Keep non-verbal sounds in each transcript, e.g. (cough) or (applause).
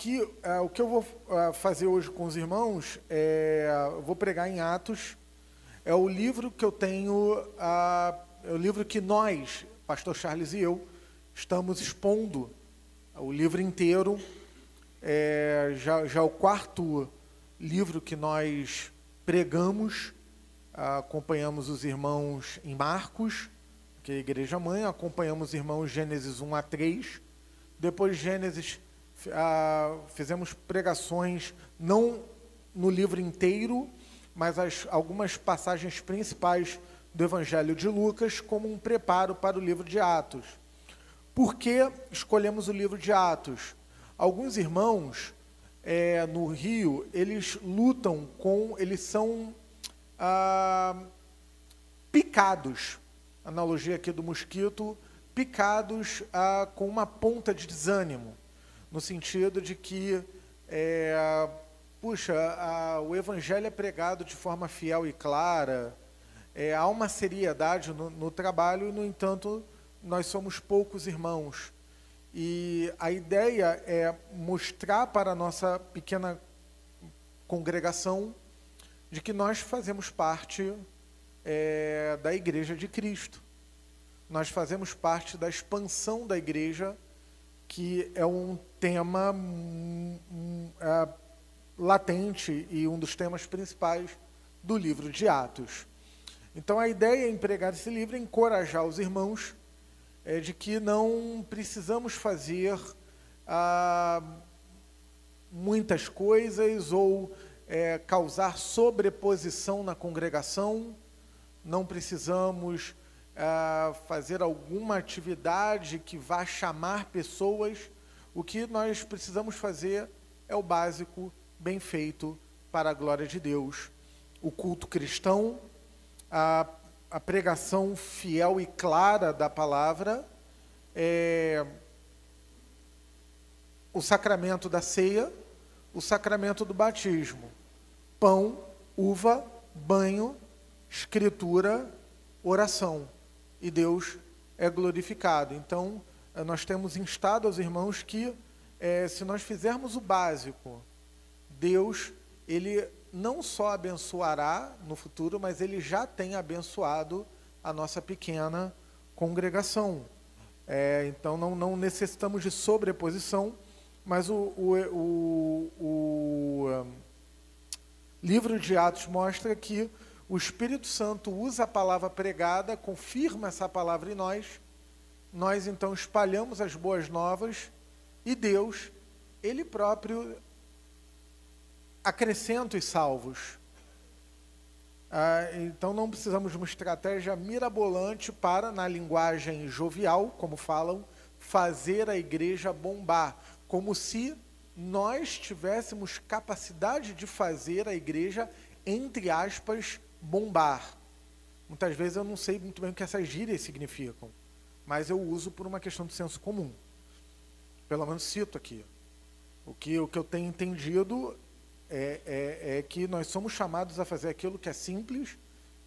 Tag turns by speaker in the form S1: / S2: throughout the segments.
S1: aqui, uh, o que eu vou uh, fazer hoje com os irmãos, é, vou pregar em Atos, é o livro que eu tenho, uh, é o livro que nós, pastor Charles e eu, estamos expondo, o livro inteiro, é, já, já é o quarto livro que nós pregamos, acompanhamos os irmãos em Marcos, que é a igreja mãe, acompanhamos os irmãos Gênesis 1 a 3, depois Gênesis fizemos pregações não no livro inteiro, mas as, algumas passagens principais do Evangelho de Lucas como um preparo para o livro de Atos. Por que escolhemos o livro de Atos? Alguns irmãos é, no Rio, eles lutam com, eles são ah, picados, analogia aqui do mosquito, picados ah, com uma ponta de desânimo no sentido de que, é, puxa, a, o evangelho é pregado de forma fiel e clara, é, há uma seriedade no, no trabalho no entanto, nós somos poucos irmãos. E a ideia é mostrar para a nossa pequena congregação de que nós fazemos parte é, da Igreja de Cristo. Nós fazemos parte da expansão da Igreja que é um tema um, é, latente e um dos temas principais do livro de Atos. Então a ideia em pregar esse livro é encorajar os irmãos é, de que não precisamos fazer ah, muitas coisas ou é, causar sobreposição na congregação, não precisamos fazer alguma atividade que vá chamar pessoas, o que nós precisamos fazer é o básico, bem feito, para a glória de Deus. O culto cristão, a, a pregação fiel e clara da palavra, é, o sacramento da ceia, o sacramento do batismo, pão, uva, banho, escritura, oração e Deus é glorificado. Então, eh, nós temos instado aos irmãos que, é, se nós fizermos o básico, Deus, ele não só abençoará no futuro, mas ele já tem abençoado a nossa pequena congregação. É, então, não, não necessitamos de sobreposição, mas o, o, o, o livro de Atos mostra que o Espírito Santo usa a palavra pregada, confirma essa palavra em nós, nós então espalhamos as boas novas e Deus, Ele próprio, acrescenta os salvos. Ah, então não precisamos de uma estratégia mirabolante para, na linguagem jovial, como falam, fazer a igreja bombar, como se nós tivéssemos capacidade de fazer a igreja, entre aspas, bombar. Muitas vezes eu não sei muito bem o que essas gírias significam, mas eu uso por uma questão de senso comum. Pelo menos cito aqui. O que, o que eu tenho entendido é, é, é que nós somos chamados a fazer aquilo que é simples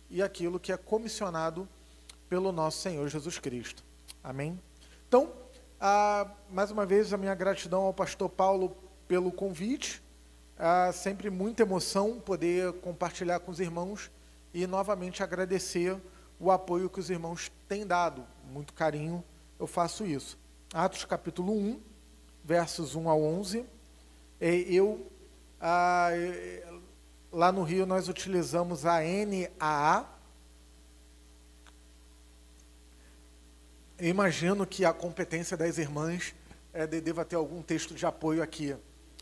S1: e aquilo que é comissionado pelo nosso Senhor Jesus Cristo. Amém? Então, mais uma vez, a minha gratidão ao pastor Paulo pelo convite. Sempre muita emoção poder compartilhar com os irmãos e novamente agradecer o apoio que os irmãos têm dado. Muito carinho, eu faço isso. Atos capítulo 1, versos 1 a 11. Eu, ah, lá no Rio, nós utilizamos a NAA. Eu imagino que a competência das irmãs é, deva ter algum texto de apoio aqui.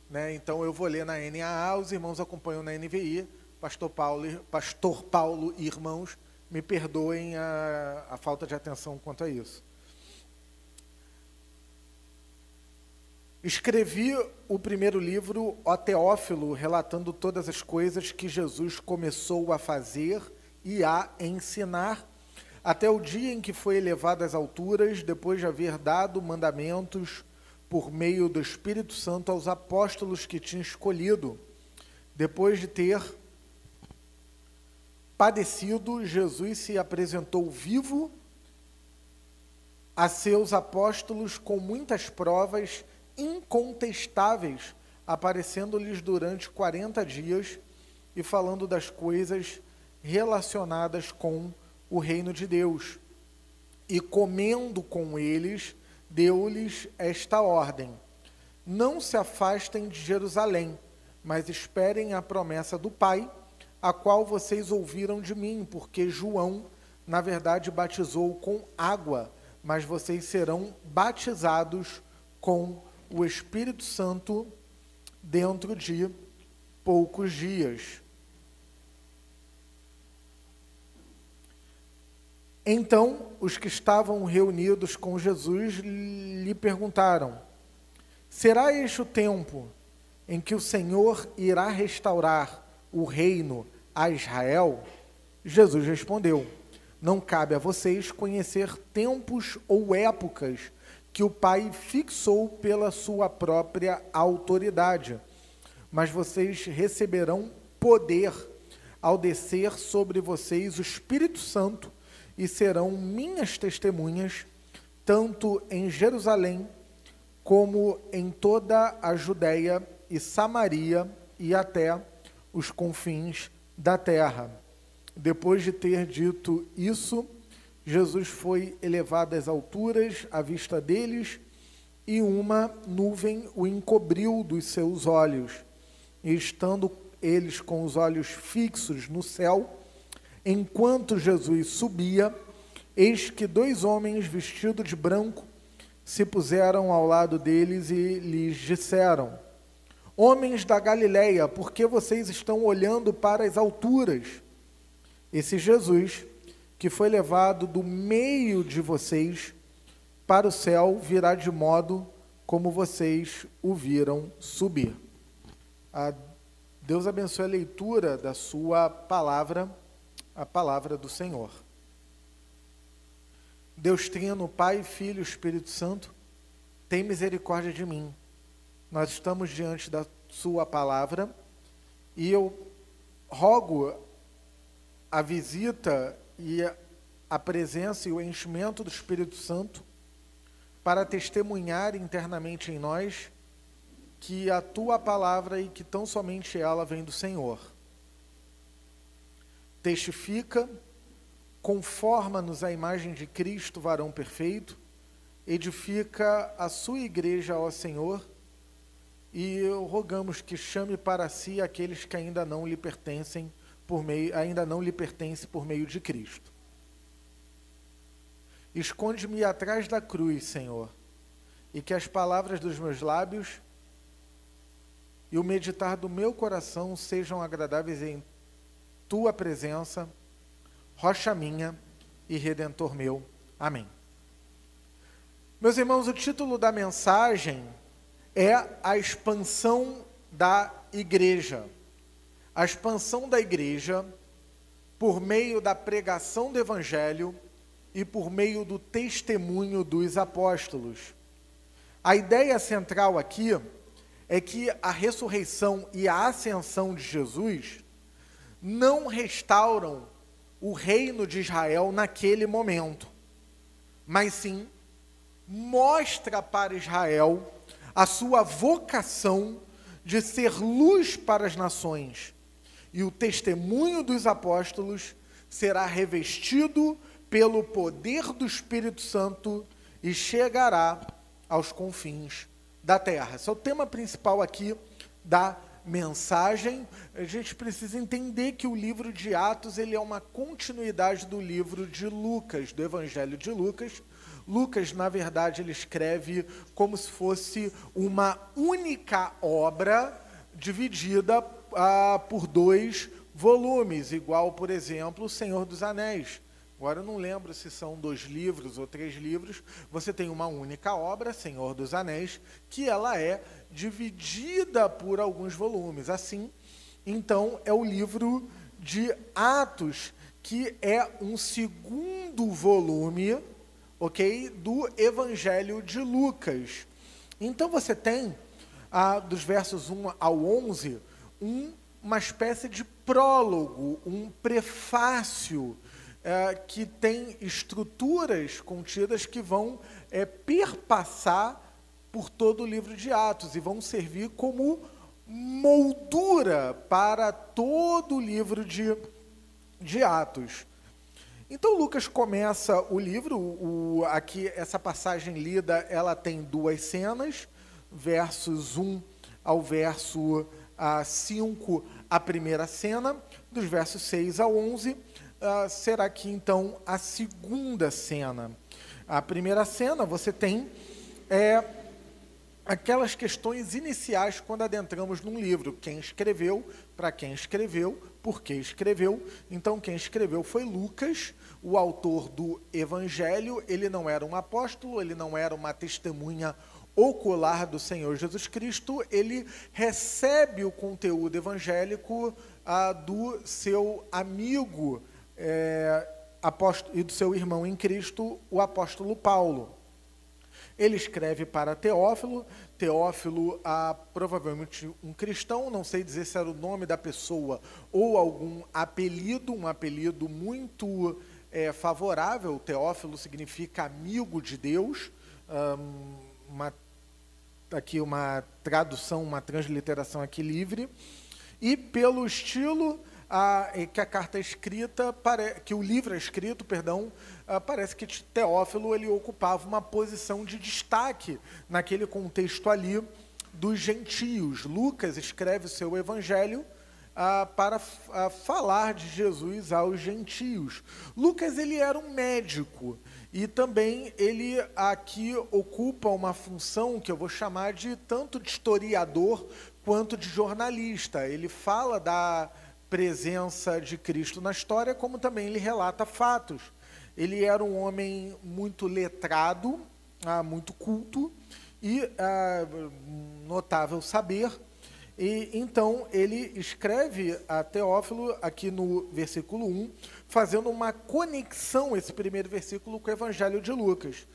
S1: Né? Então eu vou ler na NAA, os irmãos acompanham na NVI Pastor Paulo, Pastor Paulo e irmãos, me perdoem a, a falta de atenção quanto a isso. Escrevi o primeiro livro, O Teófilo, relatando todas as coisas que Jesus começou a fazer e a ensinar, até o dia em que foi elevado às alturas, depois de haver dado mandamentos por meio do Espírito Santo aos apóstolos que tinha escolhido, depois de ter padecido, Jesus se apresentou vivo a seus apóstolos com muitas provas incontestáveis aparecendo-lhes durante 40 dias e falando das coisas relacionadas com o reino de Deus. E comendo com eles, deu-lhes esta ordem: Não se afastem de Jerusalém, mas esperem a promessa do Pai, a qual vocês ouviram de mim, porque João, na verdade, batizou com água, mas vocês serão batizados com o Espírito Santo dentro de poucos dias. Então os que estavam reunidos com Jesus lhe perguntaram: Será este o tempo em que o Senhor irá restaurar o reino a Israel? Jesus respondeu: Não cabe a vocês conhecer tempos ou épocas que o Pai fixou pela sua própria autoridade. Mas vocês receberão poder ao descer sobre vocês o Espírito Santo e serão minhas testemunhas, tanto em Jerusalém como em toda a Judéia e Samaria e até os confins da terra. Depois de ter dito isso, Jesus foi elevado às alturas à vista deles, e uma nuvem o encobriu dos seus olhos. E estando eles com os olhos fixos no céu, enquanto Jesus subia, eis que dois homens vestidos de branco se puseram ao lado deles e lhes disseram: Homens da Galileia, por que vocês estão olhando para as alturas? Esse Jesus que foi levado do meio de vocês para o céu virá de modo como vocês o viram subir. A Deus abençoe a leitura da sua palavra, a palavra do Senhor. Deus Trino, Pai, Filho, Espírito Santo, tem misericórdia de mim. Nós estamos diante da sua palavra e eu rogo a visita e a presença e o enchimento do Espírito Santo para testemunhar internamente em nós que a tua palavra e que tão somente ela vem do Senhor. Testifica, conforma-nos à imagem de Cristo, varão perfeito, edifica a sua igreja, ó Senhor, e rogamos que chame para si aqueles que ainda não lhe pertencem por meio, ainda não lhe pertence por meio de Cristo. Esconde-me atrás da cruz, Senhor, e que as palavras dos meus lábios e o meditar do meu coração sejam agradáveis em tua presença, rocha minha e redentor meu. Amém. Meus irmãos, o título da mensagem é a expansão da igreja a expansão da igreja por meio da pregação do evangelho e por meio do testemunho dos apóstolos. A ideia central aqui é que a ressurreição e a ascensão de Jesus não restauram o reino de Israel naquele momento, mas sim mostra para Israel a sua vocação de ser luz para as nações e o testemunho dos apóstolos será revestido pelo poder do Espírito Santo e chegará aos confins da terra. Esse é o tema principal aqui da mensagem. A gente precisa entender que o livro de Atos ele é uma continuidade do livro de Lucas, do Evangelho de Lucas. Lucas, na verdade, ele escreve como se fosse uma única obra dividida ah, por dois volumes, igual, por exemplo, O Senhor dos Anéis. Agora eu não lembro se são dois livros ou três livros. Você tem uma única obra, Senhor dos Anéis, que ela é dividida por alguns volumes. Assim, então é o livro de Atos, que é um segundo volume, ok, do Evangelho de Lucas. Então você tem ah, dos versos 1 ao 11 um, uma espécie de prólogo, um prefácio é, que tem estruturas contidas que vão é, perpassar por todo o livro de Atos e vão servir como moldura para todo o livro de, de Atos. Então Lucas começa o livro, o, aqui essa passagem lida, ela tem duas cenas, versos 1 ao verso a 5, a primeira cena, dos versos 6 a 11, uh, será aqui então a segunda cena. A primeira cena você tem é, aquelas questões iniciais quando adentramos num livro. Quem escreveu, para quem escreveu, por que escreveu. Então, quem escreveu foi Lucas, o autor do Evangelho. Ele não era um apóstolo, ele não era uma testemunha ocular do Senhor Jesus Cristo, ele recebe o conteúdo evangélico ah, do seu amigo é, e do seu irmão em Cristo, o apóstolo Paulo. Ele escreve para Teófilo, Teófilo, ah, provavelmente um cristão, não sei dizer se era o nome da pessoa ou algum apelido, um apelido muito é, favorável. Teófilo significa amigo de Deus. Um, uma, aqui uma tradução, uma transliteração aqui livre. E pelo estilo a, que a carta é escrita, que o livro é escrito, perdão, parece que Teófilo ele ocupava uma posição de destaque naquele contexto ali dos gentios. Lucas escreve o seu evangelho para falar de Jesus aos gentios. Lucas ele era um médico e também ele aqui ocupa uma função que eu vou chamar de tanto de historiador quanto de jornalista. Ele fala da presença de Cristo na história, como também ele relata fatos. Ele era um homem muito letrado, ah, muito culto e ah, notável saber. E então ele escreve a Teófilo aqui no versículo 1, fazendo uma conexão, esse primeiro versículo, com o Evangelho de Lucas.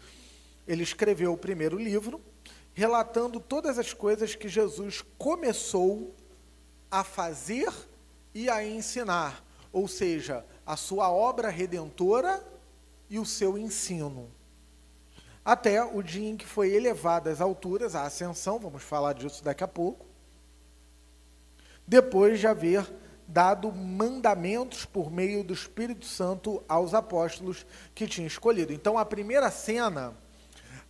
S1: Ele escreveu o primeiro livro, relatando todas as coisas que Jesus começou a fazer e a ensinar, ou seja, a sua obra redentora e o seu ensino. Até o dia em que foi elevado às alturas, a ascensão, vamos falar disso daqui a pouco, depois de haver dado mandamentos por meio do Espírito Santo aos apóstolos que tinha escolhido. Então, a primeira cena,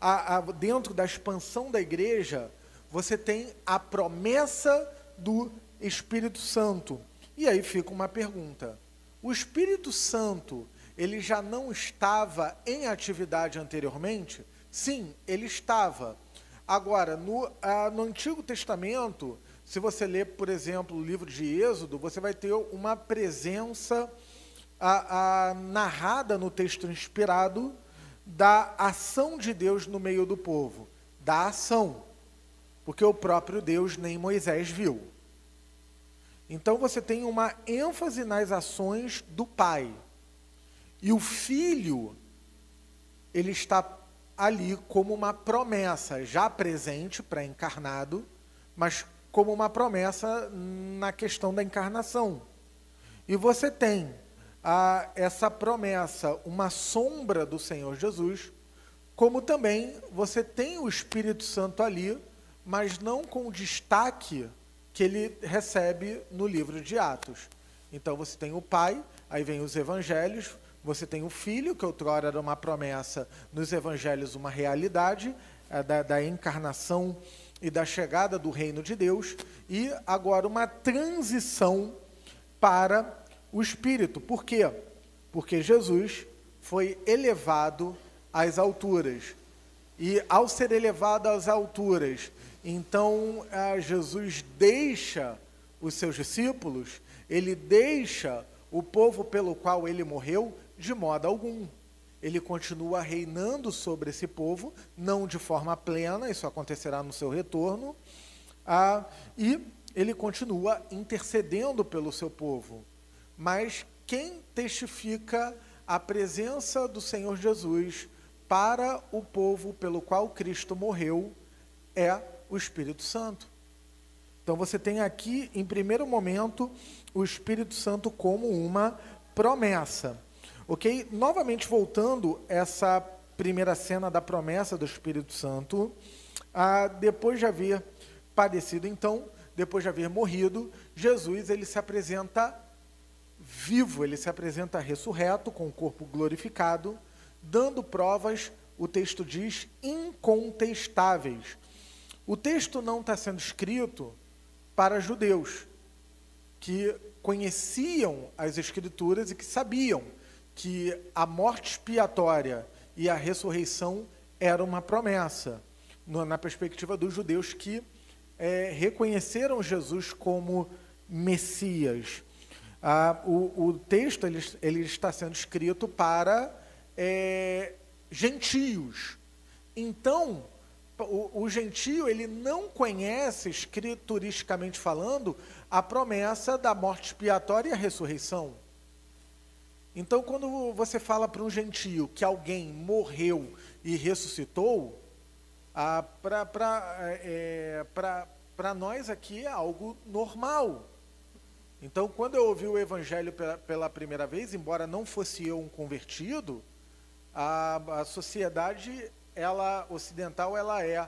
S1: a, a, dentro da expansão da igreja, você tem a promessa do Espírito Santo. E aí fica uma pergunta: o Espírito Santo ele já não estava em atividade anteriormente? Sim, ele estava. Agora, no, ah, no Antigo Testamento, se você ler, por exemplo, o livro de Êxodo, você vai ter uma presença a, a, narrada no texto inspirado da ação de Deus no meio do povo. Da ação. Porque o próprio Deus nem Moisés viu. Então você tem uma ênfase nas ações do pai. E o filho, ele está ali como uma promessa, já presente, pré-encarnado, mas como uma promessa na questão da encarnação. E você tem a, essa promessa, uma sombra do Senhor Jesus, como também você tem o Espírito Santo ali, mas não com destaque que ele recebe no livro de Atos. Então você tem o Pai, aí vem os evangelhos, você tem o Filho, que outrora era uma promessa, nos evangelhos uma realidade, é, da, da encarnação e da chegada do reino de Deus, e agora uma transição para o Espírito. Por quê? Porque Jesus foi elevado às alturas. E ao ser elevado às alturas, então Jesus deixa os seus discípulos, ele deixa o povo pelo qual ele morreu de modo algum ele continua reinando sobre esse povo, não de forma plena, isso acontecerá no seu retorno, ah, e ele continua intercedendo pelo seu povo. Mas quem testifica a presença do Senhor Jesus para o povo pelo qual Cristo morreu é o Espírito Santo. Então você tem aqui, em primeiro momento, o Espírito Santo como uma promessa. Ok? Novamente voltando essa primeira cena da promessa do Espírito Santo, ah, depois de haver padecido, então, depois de haver morrido, Jesus ele se apresenta vivo, ele se apresenta ressurreto, com o corpo glorificado, dando provas, o texto diz, incontestáveis. O texto não está sendo escrito para judeus, que conheciam as Escrituras e que sabiam que a morte expiatória e a ressurreição era uma promessa, na perspectiva dos judeus que é, reconheceram Jesus como Messias. Ah, o, o, texto ele, ele, está sendo escrito para é, gentios. Então, o, o gentio ele não conhece, escrituristicamente falando, a promessa da morte expiatória e a ressurreição. Então, quando você fala para um gentio que alguém morreu e ressuscitou, ah, para é, nós aqui é algo normal. Então, quando eu ouvi o evangelho pela, pela primeira vez, embora não fosse eu um convertido, a, a sociedade ela ocidental ela é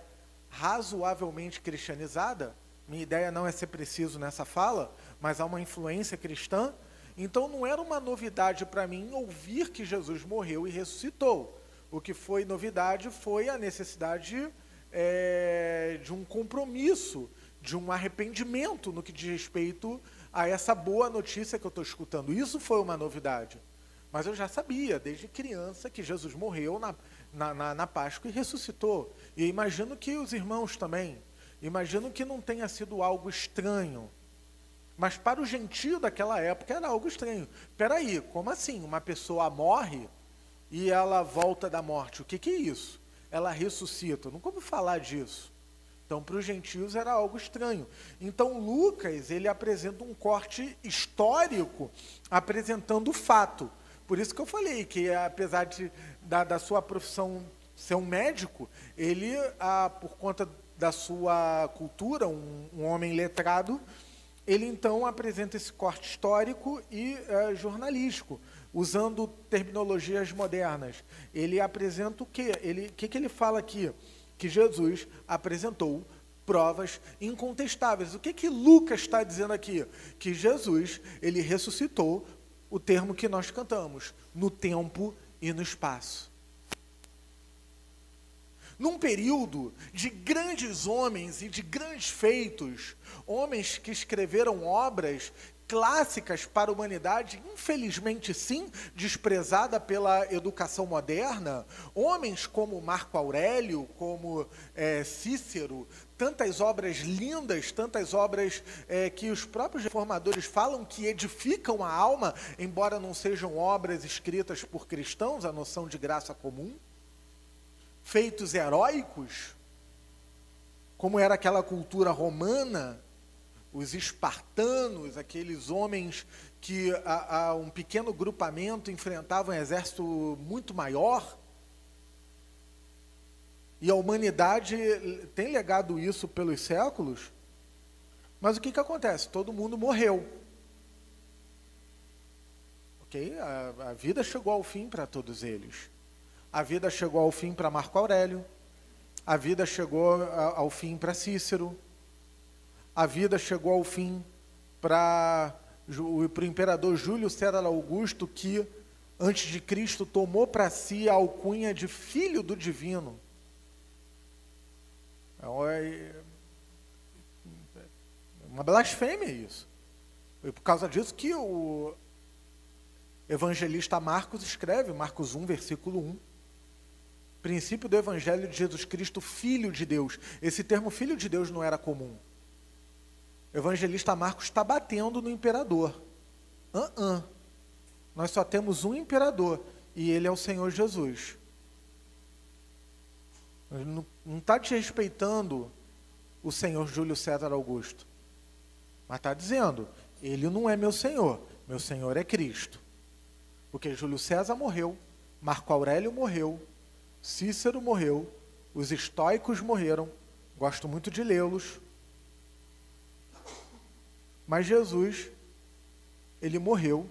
S1: razoavelmente cristianizada. Minha ideia não é ser preciso nessa fala, mas há uma influência cristã. Então não era uma novidade para mim ouvir que Jesus morreu e ressuscitou. O que foi novidade foi a necessidade é, de um compromisso, de um arrependimento no que diz respeito a essa boa notícia que eu estou escutando. Isso foi uma novidade. Mas eu já sabia, desde criança, que Jesus morreu na, na, na, na Páscoa e ressuscitou. E imagino que os irmãos também. Imagino que não tenha sido algo estranho. Mas para o gentio daquela época era algo estranho. Peraí, como assim? Uma pessoa morre e ela volta da morte. O que, que é isso? Ela ressuscita. Nunca ouvi falar disso. Então, para os gentios era algo estranho. Então, Lucas, ele apresenta um corte histórico, apresentando o fato. Por isso que eu falei que, apesar de, da, da sua profissão ser um médico, ele, ah, por conta da sua cultura, um, um, homem letrado, ele então apresenta esse corte histórico e eh, jornalístico, usando terminologias modernas. Ele apresenta o quê? O que, que ele fala aqui? Que Jesus apresentou provas incontestáveis. O que que Lucas está dizendo aqui? Que Jesus ele ressuscitou o termo que nós cantamos, no tempo e no espaço. Num período de grandes homens e de grandes feitos, homens que escreveram obras clássicas para a humanidade, infelizmente sim, desprezada pela educação moderna, homens como Marco Aurélio, como é, Cícero, tantas obras lindas, tantas obras é, que os próprios reformadores falam que edificam a alma, embora não sejam obras escritas por cristãos, a noção de graça comum. Feitos heróicos, como era aquela cultura romana, os espartanos, aqueles homens que a, a um pequeno grupamento enfrentavam um exército muito maior. E a humanidade tem legado isso pelos séculos, mas o que, que acontece? Todo mundo morreu. Ok? A, a vida chegou ao fim para todos eles. A vida chegou ao fim para Marco Aurélio. A vida chegou ao fim para Cícero. A vida chegou ao fim para o imperador Júlio César Augusto, que antes de Cristo tomou para si a alcunha de filho do divino. É, é uma blasfêmia isso. Foi por causa disso que o evangelista Marcos escreve, Marcos 1, versículo 1, princípio do evangelho de Jesus Cristo, filho de Deus. Esse termo filho de Deus não era comum. O evangelista Marcos está batendo no imperador. Uh -uh. Nós só temos um imperador e ele é o Senhor Jesus. Não está desrespeitando o senhor Júlio César Augusto. Mas está dizendo, ele não é meu senhor, meu senhor é Cristo. Porque Júlio César morreu, Marco Aurélio morreu, Cícero morreu, os estoicos morreram, gosto muito de lê-los. Mas Jesus, ele morreu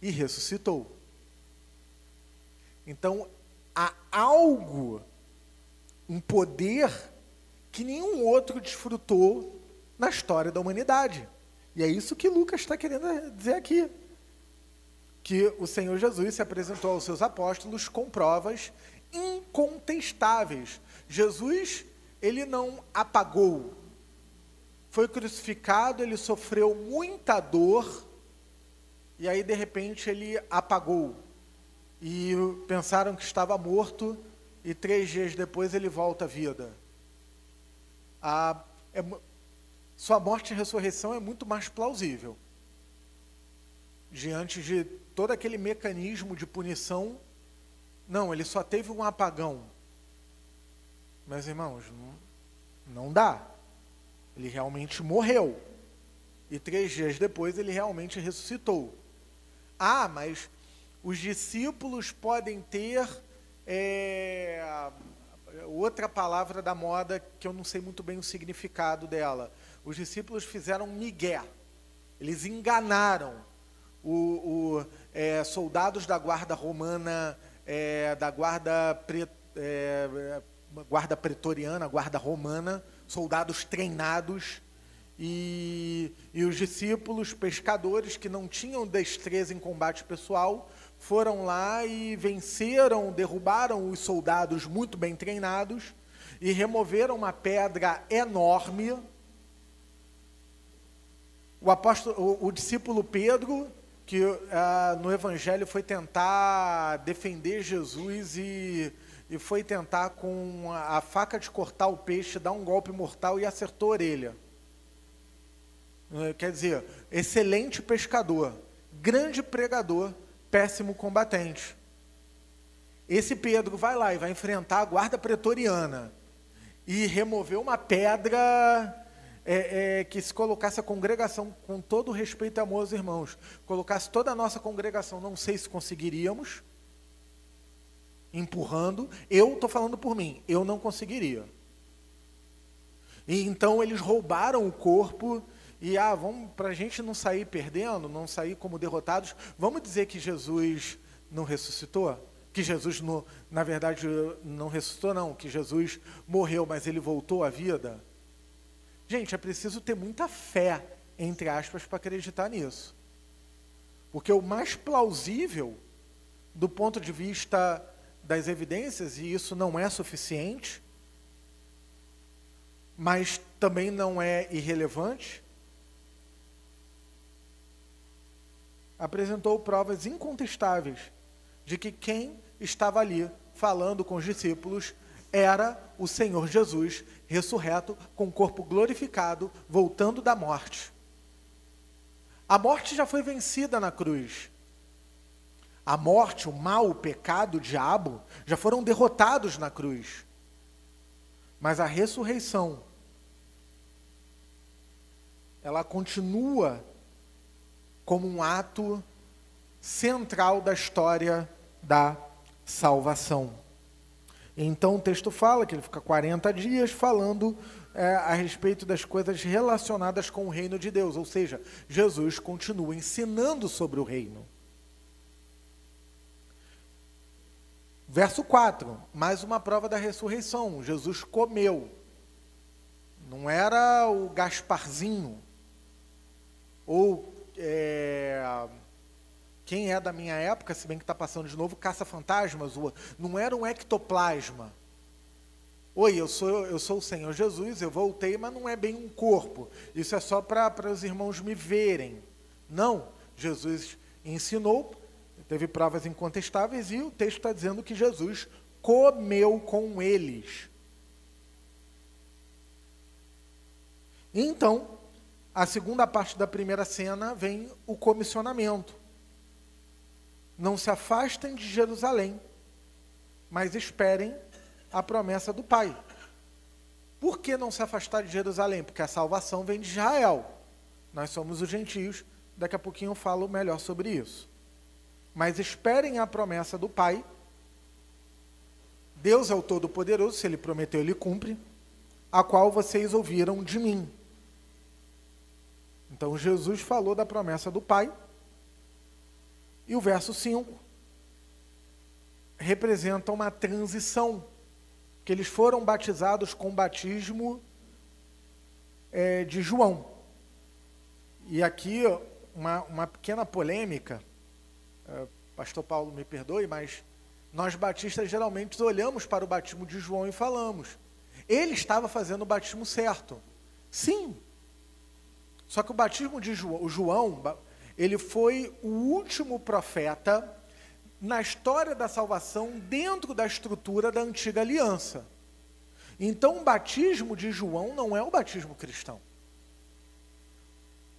S1: e ressuscitou. Então, há algo um poder que nenhum outro desfrutou na história da humanidade. E é isso que Lucas está querendo dizer aqui. Que o Senhor Jesus se apresentou aos seus apóstolos com provas incontestáveis. Jesus, ele não apagou. Foi crucificado, ele sofreu muita dor, e aí de repente ele apagou. E pensaram que estava morto, e três dias depois ele volta à vida. A, é, sua morte e ressurreição é muito mais plausível. Diante de todo aquele mecanismo de punição, não, ele só teve um apagão. Meus irmãos, não, não dá. Ele realmente morreu. E três dias depois ele realmente ressuscitou. Ah, mas os discípulos podem ter é, outra palavra da moda que eu não sei muito bem o significado dela. Os discípulos fizeram migué. Eles enganaram o, o é, soldados da guarda romana, é, da guarda, pre, é, guarda pretoriana, guarda romana, soldados treinados. E, e os discípulos, pescadores que não tinham destreza em combate pessoal, foram lá e venceram, derrubaram os soldados muito bem treinados e removeram uma pedra enorme. O, apóstolo, o, o discípulo Pedro, que ah, no Evangelho foi tentar defender Jesus e, e foi tentar com a faca de cortar o peixe, dar um golpe mortal e acertou a orelha. Quer dizer, excelente pescador, grande pregador, péssimo combatente. Esse Pedro vai lá e vai enfrentar a guarda pretoriana e remover uma pedra é, é, que se colocasse a congregação, com todo o respeito e amor aos irmãos, colocasse toda a nossa congregação, não sei se conseguiríamos, empurrando, eu estou falando por mim, eu não conseguiria. E então eles roubaram o corpo e ah, vamos para a gente não sair perdendo, não sair como derrotados, vamos dizer que Jesus não ressuscitou? Que Jesus, no, na verdade, não ressuscitou, não, que Jesus morreu, mas ele voltou à vida? Gente, é preciso ter muita fé, entre aspas, para acreditar nisso. Porque o mais plausível, do ponto de vista das evidências, e isso não é suficiente, mas também não é irrelevante, apresentou provas incontestáveis de que quem estava ali falando com os discípulos era o Senhor Jesus ressurreto com o corpo glorificado, voltando da morte. A morte já foi vencida na cruz. A morte, o mal, o pecado, o diabo já foram derrotados na cruz. Mas a ressurreição, ela continua como um ato central da história da salvação. Então o texto fala que ele fica 40 dias falando é, a respeito das coisas relacionadas com o reino de Deus, ou seja, Jesus continua ensinando sobre o reino. Verso 4, mais uma prova da ressurreição. Jesus comeu. Não era o Gasparzinho, ou é, quem é da minha época, se bem que está passando de novo, caça-fantasmas, não era um ectoplasma. Oi, eu sou, eu sou o Senhor Jesus, eu voltei, mas não é bem um corpo. Isso é só para os irmãos me verem. Não, Jesus ensinou, teve provas incontestáveis, e o texto está dizendo que Jesus comeu com eles. Então, a segunda parte da primeira cena vem o comissionamento. Não se afastem de Jerusalém, mas esperem a promessa do Pai. Por que não se afastar de Jerusalém? Porque a salvação vem de Israel. Nós somos os gentios, daqui a pouquinho eu falo melhor sobre isso. Mas esperem a promessa do Pai. Deus é o Todo-Poderoso, se Ele prometeu, Ele cumpre, a qual vocês ouviram de mim. Então Jesus falou da promessa do Pai. E o verso 5 representa uma transição, que eles foram batizados com batismo é, de João. E aqui uma, uma pequena polêmica, Pastor Paulo me perdoe, mas nós batistas geralmente olhamos para o batismo de João e falamos: ele estava fazendo o batismo certo. Sim. Só que o batismo de João, João, ele foi o último profeta na história da salvação dentro da estrutura da antiga aliança. Então, o batismo de João não é o batismo cristão.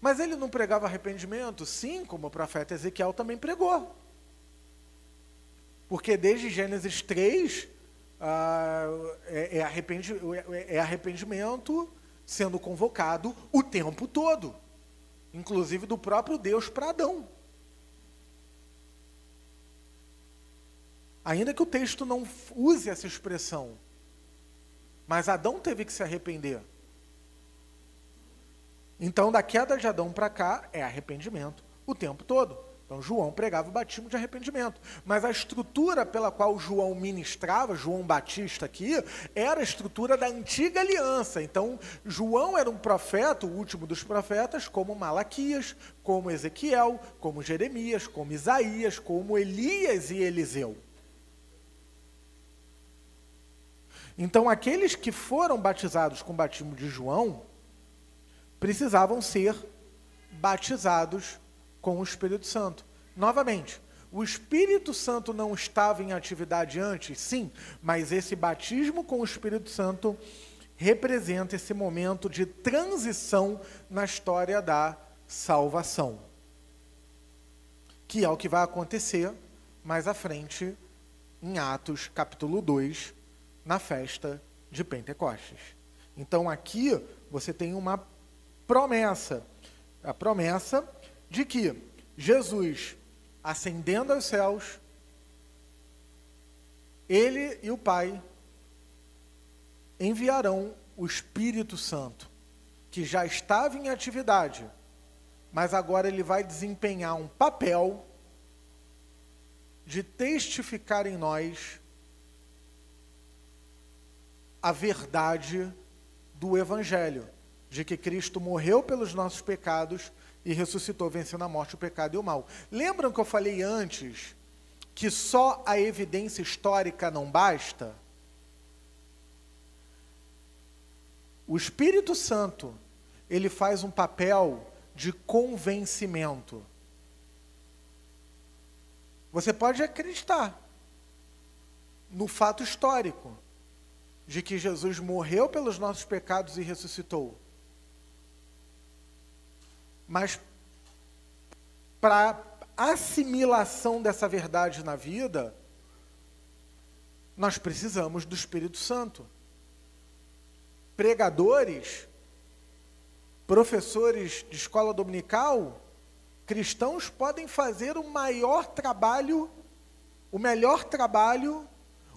S1: Mas ele não pregava arrependimento? Sim, como o profeta Ezequiel também pregou. Porque desde Gênesis 3, ah, é, é, é, é arrependimento sendo convocado o tempo todo, inclusive do próprio Deus para Adão. Ainda que o texto não use essa expressão, mas Adão teve que se arrepender. Então, da queda de Adão para cá, é arrependimento o tempo todo. Então, João pregava o batismo de arrependimento. Mas a estrutura pela qual João ministrava, João Batista aqui, era a estrutura da antiga aliança. Então, João era um profeta, o último dos profetas, como Malaquias, como Ezequiel, como Jeremias, como Isaías, como Elias e Eliseu. Então, aqueles que foram batizados com o batismo de João, precisavam ser batizados com o Espírito Santo. Novamente, o Espírito Santo não estava em atividade antes, sim, mas esse batismo com o Espírito Santo representa esse momento de transição na história da salvação. Que é o que vai acontecer mais à frente em Atos capítulo 2, na festa de Pentecostes. Então aqui você tem uma promessa. A promessa de que Jesus, ascendendo aos céus, ele e o Pai enviarão o Espírito Santo, que já estava em atividade, mas agora ele vai desempenhar um papel de testificar em nós a verdade do Evangelho de que Cristo morreu pelos nossos pecados e ressuscitou, vencendo a morte, o pecado e o mal. Lembram que eu falei antes que só a evidência histórica não basta? O Espírito Santo, ele faz um papel de convencimento. Você pode acreditar no fato histórico de que Jesus morreu pelos nossos pecados e ressuscitou. Mas para assimilação dessa verdade na vida, nós precisamos do Espírito Santo. Pregadores, professores de escola dominical, cristãos podem fazer o maior trabalho, o melhor trabalho,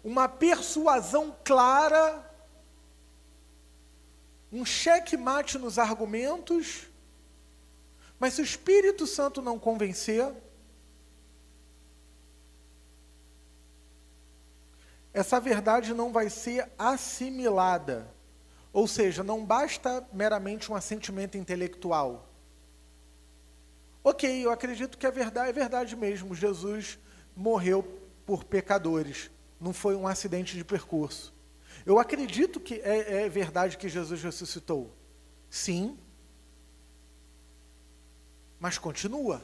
S1: uma persuasão clara, um cheque-mate nos argumentos, mas se o Espírito Santo não convencer, essa verdade não vai ser assimilada. Ou seja, não basta meramente um assentimento intelectual. Ok, eu acredito que a verdade é verdade mesmo. Jesus morreu por pecadores. Não foi um acidente de percurso. Eu acredito que é, é verdade que Jesus ressuscitou. Sim, mas continua.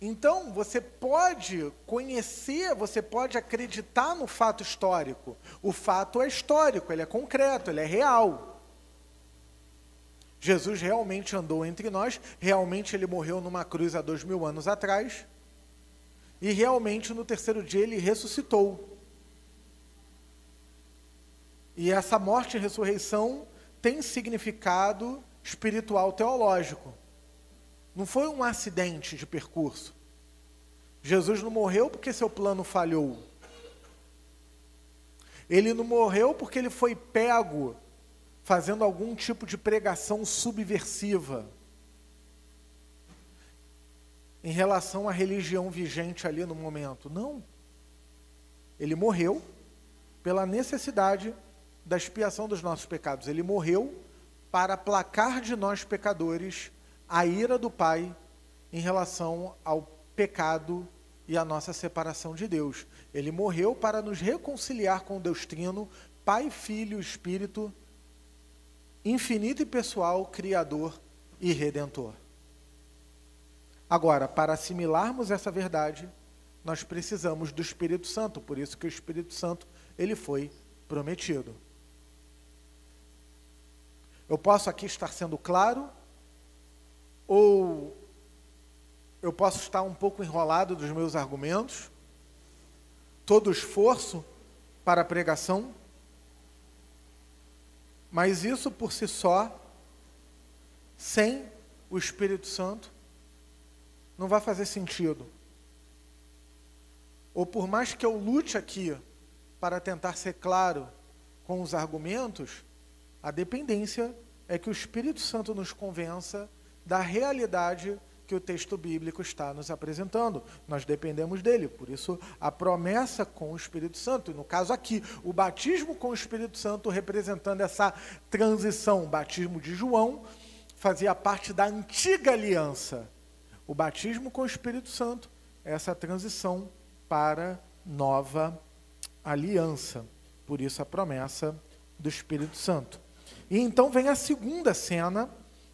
S1: Então, você pode conhecer, você pode acreditar no fato histórico. O fato é histórico, ele é concreto, ele é real. Jesus realmente andou entre nós, realmente ele morreu numa cruz há dois mil anos atrás, e realmente no terceiro dia ele ressuscitou. E essa morte e ressurreição tem significado espiritual teológico. Não foi um acidente de percurso. Jesus não morreu porque seu plano falhou. Ele não morreu porque ele foi pego fazendo algum tipo de pregação subversiva em relação à religião vigente ali no momento. Não. Ele morreu pela necessidade da expiação dos nossos pecados. Ele morreu para aplacar de nós pecadores a ira do Pai em relação ao pecado e a nossa separação de Deus. Ele morreu para nos reconciliar com Deus Trino, Pai, Filho, Espírito, infinito e pessoal, Criador e Redentor. Agora, para assimilarmos essa verdade, nós precisamos do Espírito Santo, por isso que o Espírito Santo ele foi prometido. Eu posso aqui estar sendo claro? Ou eu posso estar um pouco enrolado dos meus argumentos, todo esforço para a pregação, mas isso por si só, sem o Espírito Santo, não vai fazer sentido. Ou por mais que eu lute aqui para tentar ser claro com os argumentos, a dependência é que o Espírito Santo nos convença da realidade que o texto bíblico está nos apresentando. Nós dependemos dele, por isso a promessa com o Espírito Santo, no caso aqui, o batismo com o Espírito Santo representando essa transição. O batismo de João fazia parte da antiga aliança. O batismo com o Espírito Santo é essa transição para nova aliança. Por isso a promessa do Espírito Santo. E então vem a segunda cena,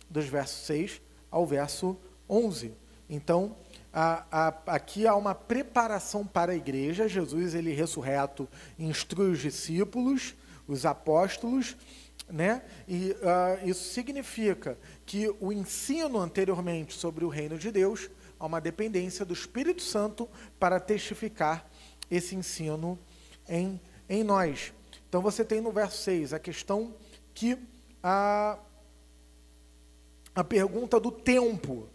S1: dos versos 6 ao verso 11. Então, a, a, aqui há uma preparação para a igreja. Jesus, ele ressurreto, instrui os discípulos, os apóstolos, né? E uh, isso significa que o ensino anteriormente sobre o reino de Deus há uma dependência do Espírito Santo para testificar esse ensino em, em nós. Então você tem no verso 6 a questão que a, a pergunta do tempo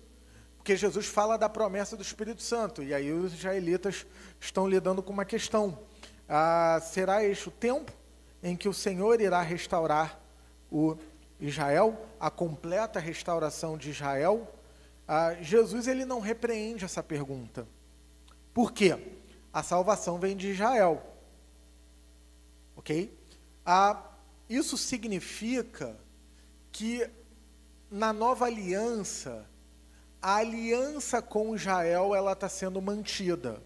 S1: porque Jesus fala da promessa do Espírito Santo, e aí os israelitas estão lidando com uma questão. Ah, será este o tempo em que o Senhor irá restaurar o Israel, a completa restauração de Israel? Ah, Jesus ele não repreende essa pergunta. Por quê? A salvação vem de Israel. Ok? Ah, isso significa que na nova aliança, a aliança com Israel ela está sendo mantida.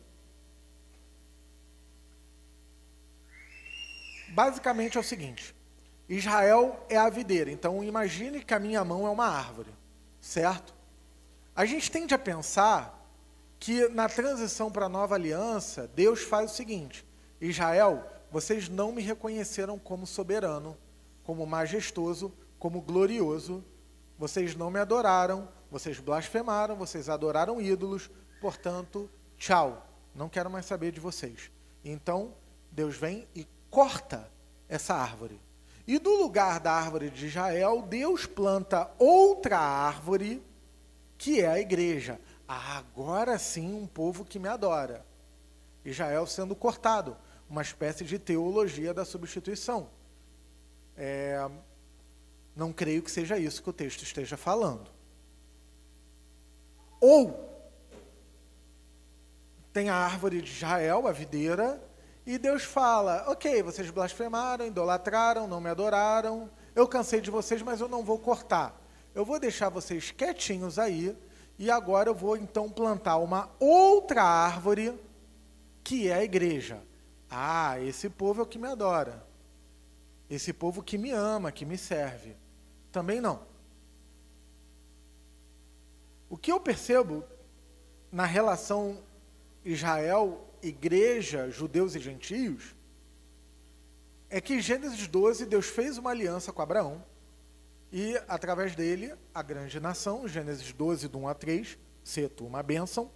S1: Basicamente é o seguinte: Israel é a videira. Então imagine que a minha mão é uma árvore, certo? A gente tende a pensar que na transição para a nova aliança, Deus faz o seguinte: Israel, vocês não me reconheceram como soberano, como majestoso, como glorioso, vocês não me adoraram, vocês blasfemaram, vocês adoraram ídolos, portanto, tchau, não quero mais saber de vocês. Então, Deus vem e corta essa árvore. E do lugar da árvore de Israel, Deus planta outra árvore, que é a igreja. Ah, agora sim, um povo que me adora. Israel sendo cortado, uma espécie de teologia da substituição. É, não creio que seja isso que o texto esteja falando. Ou tem a árvore de Israel, a videira, e Deus fala: Ok, vocês blasfemaram, idolatraram, não me adoraram, eu cansei de vocês, mas eu não vou cortar. Eu vou deixar vocês quietinhos aí, e agora eu vou então plantar uma outra árvore, que é a igreja. Ah, esse povo é o que me adora. Esse povo que me ama, que me serve. Também não. O que eu percebo na relação Israel, igreja, judeus e gentios, é que em Gênesis 12 Deus fez uma aliança com Abraão e, através dele, a grande nação, Gênesis 12, do 1 a 3, seto uma bênção.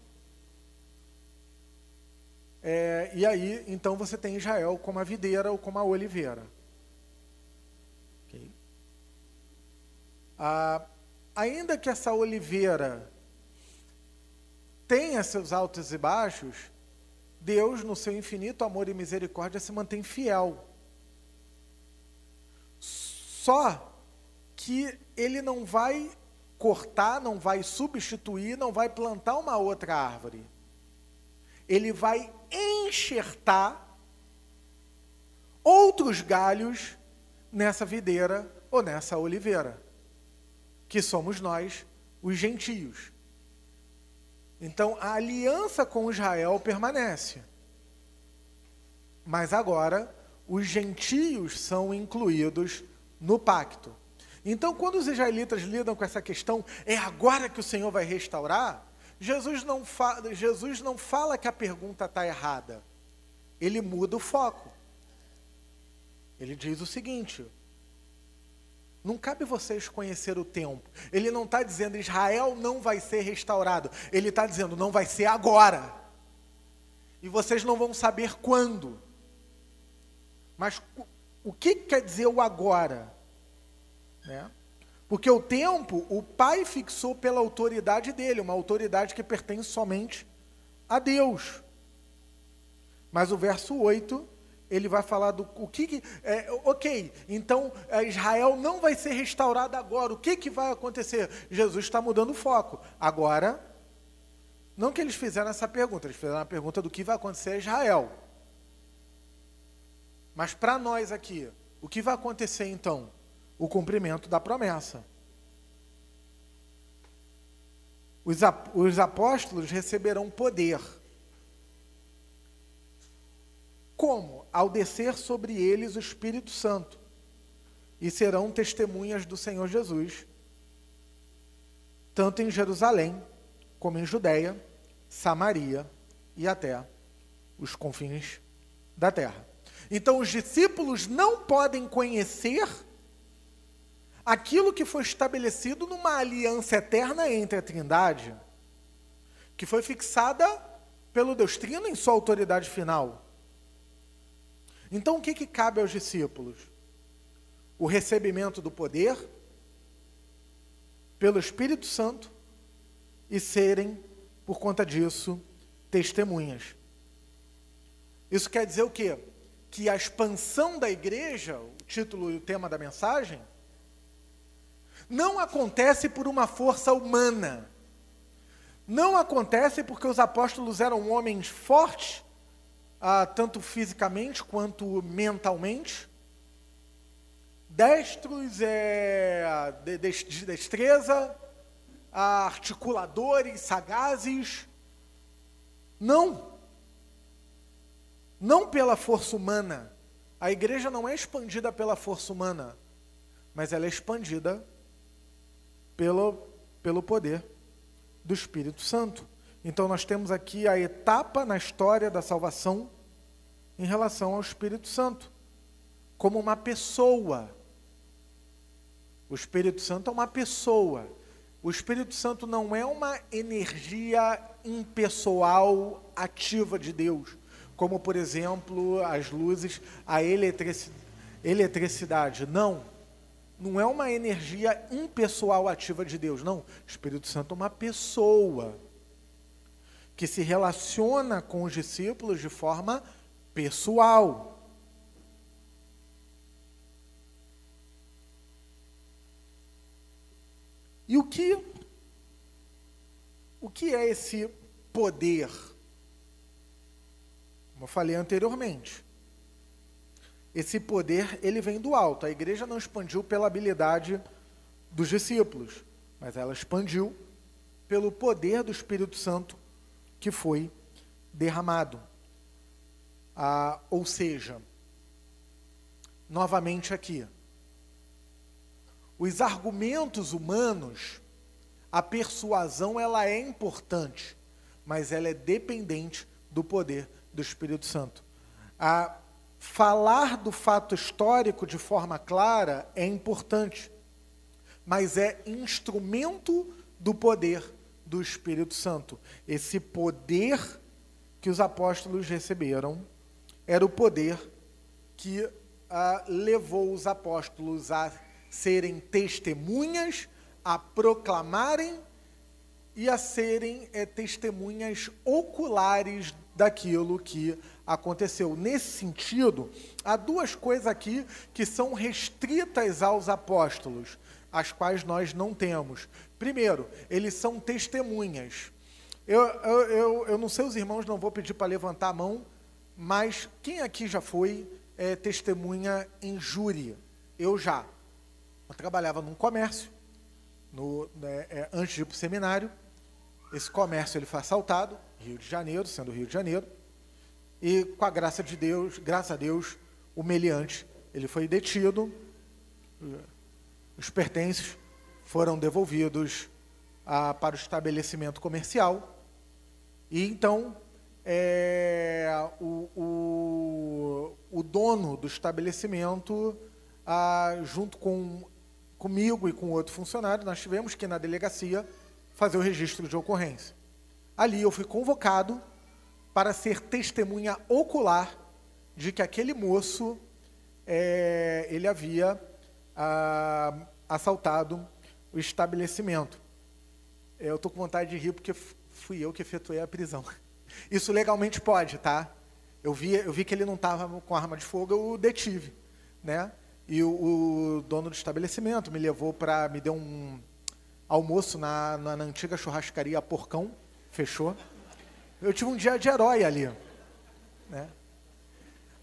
S1: É, e aí, então, você tem Israel como a videira ou como a oliveira. Okay? Ah, ainda que essa oliveira tenha seus altos e baixos, Deus, no seu infinito amor e misericórdia, se mantém fiel. Só que ele não vai cortar, não vai substituir, não vai plantar uma outra árvore. Ele vai enxertar outros galhos nessa videira ou nessa oliveira, que somos nós, os gentios. Então a aliança com Israel permanece. Mas agora os gentios são incluídos no pacto. Então, quando os israelitas lidam com essa questão, é agora que o Senhor vai restaurar? Jesus não, fa Jesus não fala que a pergunta está errada. Ele muda o foco. Ele diz o seguinte: não cabe vocês conhecer o tempo. Ele não está dizendo Israel não vai ser restaurado. Ele está dizendo não vai ser agora. E vocês não vão saber quando. Mas o que quer dizer o agora? Né? Porque o tempo, o Pai fixou pela autoridade dele, uma autoridade que pertence somente a Deus. Mas o verso 8, ele vai falar do o que. que é, ok, então é, Israel não vai ser restaurado agora. O que, que vai acontecer? Jesus está mudando o foco. Agora, não que eles fizeram essa pergunta, eles fizeram a pergunta do que vai acontecer a Israel. Mas para nós aqui, o que vai acontecer então? O cumprimento da promessa. Os, apóstolos receberão poder. Como? Ao descer sobre eles o Espírito Santo. E serão testemunhas do Senhor Jesus, tanto em Jerusalém, como em Judéia, Samaria e até os confins da terra. Então, os discípulos não podem conhecer aquilo que foi estabelecido numa aliança eterna entre a Trindade, que foi fixada pelo Deus Trino em sua autoridade final. Então, o que, que cabe aos discípulos? O recebimento do poder pelo Espírito Santo e serem, por conta disso, testemunhas. Isso quer dizer o quê? Que a expansão da igreja, o título e o tema da mensagem, não acontece por uma força humana. Não acontece porque os apóstolos eram homens fortes, ah, tanto fisicamente quanto mentalmente, destros é, de, de destreza, articuladores, sagazes. Não. Não pela força humana. A igreja não é expandida pela força humana, mas ela é expandida pelo, pelo poder do Espírito Santo. Então nós temos aqui a etapa na história da salvação em relação ao Espírito Santo, como uma pessoa. O Espírito Santo é uma pessoa. O Espírito Santo não é uma energia impessoal ativa de Deus, como por exemplo as luzes, a eletricidade. Não não é uma energia impessoal ativa de Deus, não. O Espírito Santo é uma pessoa que se relaciona com os discípulos de forma pessoal. E o que o que é esse poder? Como eu falei anteriormente, esse poder ele vem do alto. A igreja não expandiu pela habilidade dos discípulos, mas ela expandiu pelo poder do Espírito Santo que foi derramado. Ah, ou seja, novamente aqui, os argumentos humanos, a persuasão ela é importante, mas ela é dependente do poder do Espírito Santo. A Falar do fato histórico de forma clara é importante, mas é instrumento do poder do Espírito Santo. Esse poder que os apóstolos receberam era o poder que ah, levou os apóstolos a serem testemunhas, a proclamarem e a serem é, testemunhas oculares daquilo que aconteceu. Nesse sentido, há duas coisas aqui que são restritas aos apóstolos, as quais nós não temos. Primeiro, eles são testemunhas. Eu, eu, eu, eu não sei, os irmãos, não vou pedir para levantar a mão, mas quem aqui já foi é, testemunha em júri? eu já eu trabalhava num comércio, no, né, é, antes de ir para o seminário. Esse comércio ele foi assaltado, Rio de Janeiro, sendo Rio de Janeiro. E com a graça de Deus, graças a Deus, o meliante ele foi detido, os pertences foram devolvidos a, para o estabelecimento comercial. E então é, o, o, o, dono do estabelecimento, a, junto com comigo e com outro funcionário, nós tivemos que ir na delegacia fazer o registro de ocorrência. Ali eu fui convocado para ser testemunha ocular de que aquele moço é, ele havia ah, assaltado o estabelecimento. Eu estou com vontade de rir porque fui eu que efetuei a prisão. (laughs) Isso legalmente pode, tá? Eu vi, eu vi que ele não estava com arma de fogo, eu o detive, né? E o, o dono do estabelecimento me levou para, me deu um almoço na, na, na antiga churrascaria Porcão, fechou. Eu tive um dia de herói ali, né?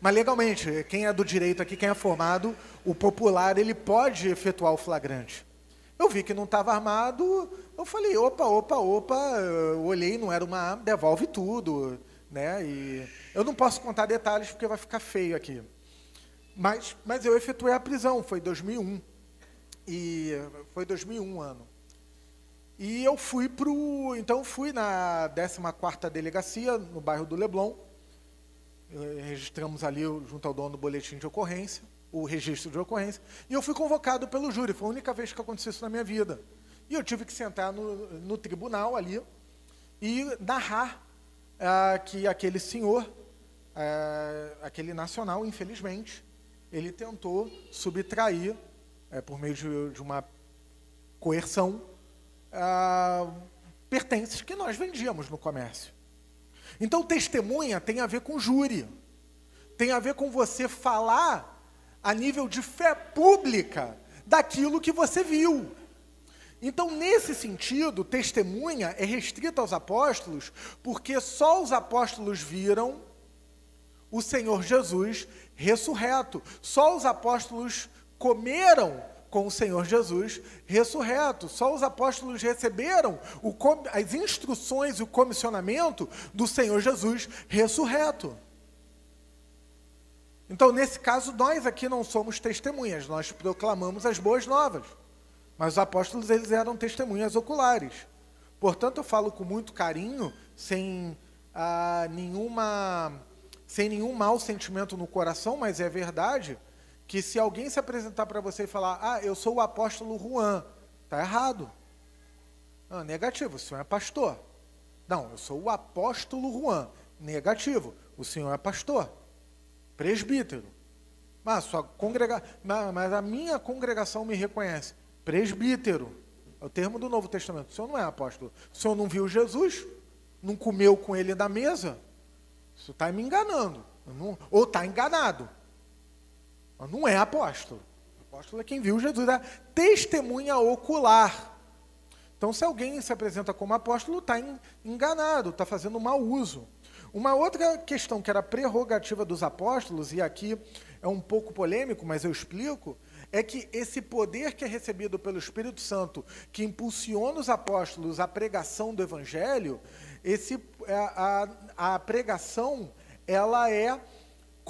S1: Mas legalmente, quem é do direito aqui, quem é formado, o popular, ele pode efetuar o flagrante. Eu vi que não estava armado, eu falei, opa, opa, opa, eu olhei, não era uma arma, devolve tudo, né? E eu não posso contar detalhes porque vai ficar feio aqui. Mas, mas eu efetuei a prisão, foi 2001. E foi 2001 ano. E eu fui pro, então fui na 14ª delegacia no bairro do Leblon. Registramos ali junto ao dono do boletim de ocorrência o registro de ocorrência, e eu fui convocado pelo júri, foi a única vez que aconteceu isso na minha vida. E eu tive que sentar no, no tribunal ali e narrar ah, que aquele senhor, ah, aquele nacional, infelizmente, ele tentou subtrair, eh, por meio de, de uma coerção, ah, pertences que nós vendíamos no comércio. Então, testemunha tem a ver com júri, tem a ver com você falar a nível de fé pública daquilo que você viu. Então, nesse sentido, testemunha é restrita aos apóstolos, porque só os apóstolos viram o Senhor Jesus ressurreto. Só os apóstolos comeram com o Senhor Jesus ressurreto. Só os apóstolos receberam o, as instruções e o comissionamento do Senhor Jesus ressurreto. Então, nesse caso, nós aqui não somos testemunhas, nós proclamamos as boas novas. Mas os apóstolos, eles eram testemunhas oculares. Portanto, eu falo com muito carinho, sem ah, nenhuma sem nenhum mau sentimento no coração, mas é verdade que se alguém se apresentar para você e falar, ah, eu sou o apóstolo Juan, está errado. Ah, negativo, o senhor é pastor. Não, eu sou o apóstolo Juan. Negativo, o senhor é pastor presbítero. Mas, sua congrega... mas a minha congregação me reconhece. Presbítero. É o termo do Novo Testamento. O senhor não é apóstolo. O senhor não viu Jesus? Não comeu com ele da mesa? Isso está me enganando. Não... ou está enganado. Não é apóstolo. Apóstolo é quem viu Jesus. É testemunha ocular. Então, se alguém se apresenta como apóstolo, está enganado, está fazendo mau uso. Uma outra questão que era prerrogativa dos apóstolos, e aqui é um pouco polêmico, mas eu explico, é que esse poder que é recebido pelo Espírito Santo, que impulsiona os apóstolos à pregação do Evangelho, esse, é, a, a, a pregação ela é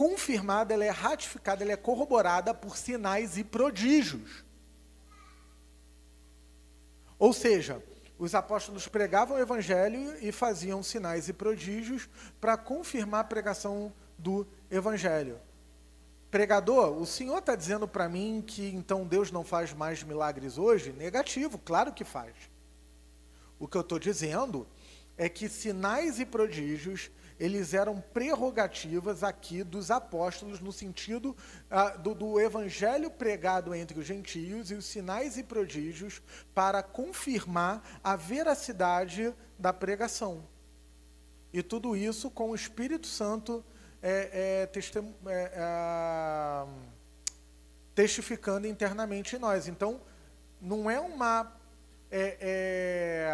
S1: confirmada, ela é ratificada, ela é corroborada por sinais e prodígios. Ou seja, os apóstolos pregavam o evangelho e faziam sinais e prodígios para confirmar a pregação do evangelho. Pregador, o senhor está dizendo para mim que então Deus não faz mais milagres hoje? Negativo, claro que faz. O que eu estou dizendo é que sinais e prodígios eles eram prerrogativas aqui dos apóstolos, no sentido ah, do, do, evangelho pregado entre os gentios e os sinais e prodígios para confirmar a veracidade da pregação. E tudo isso com o Espírito Santo é, é, testem, é, é testificando internamente em nós. Então, não é uma. É, é,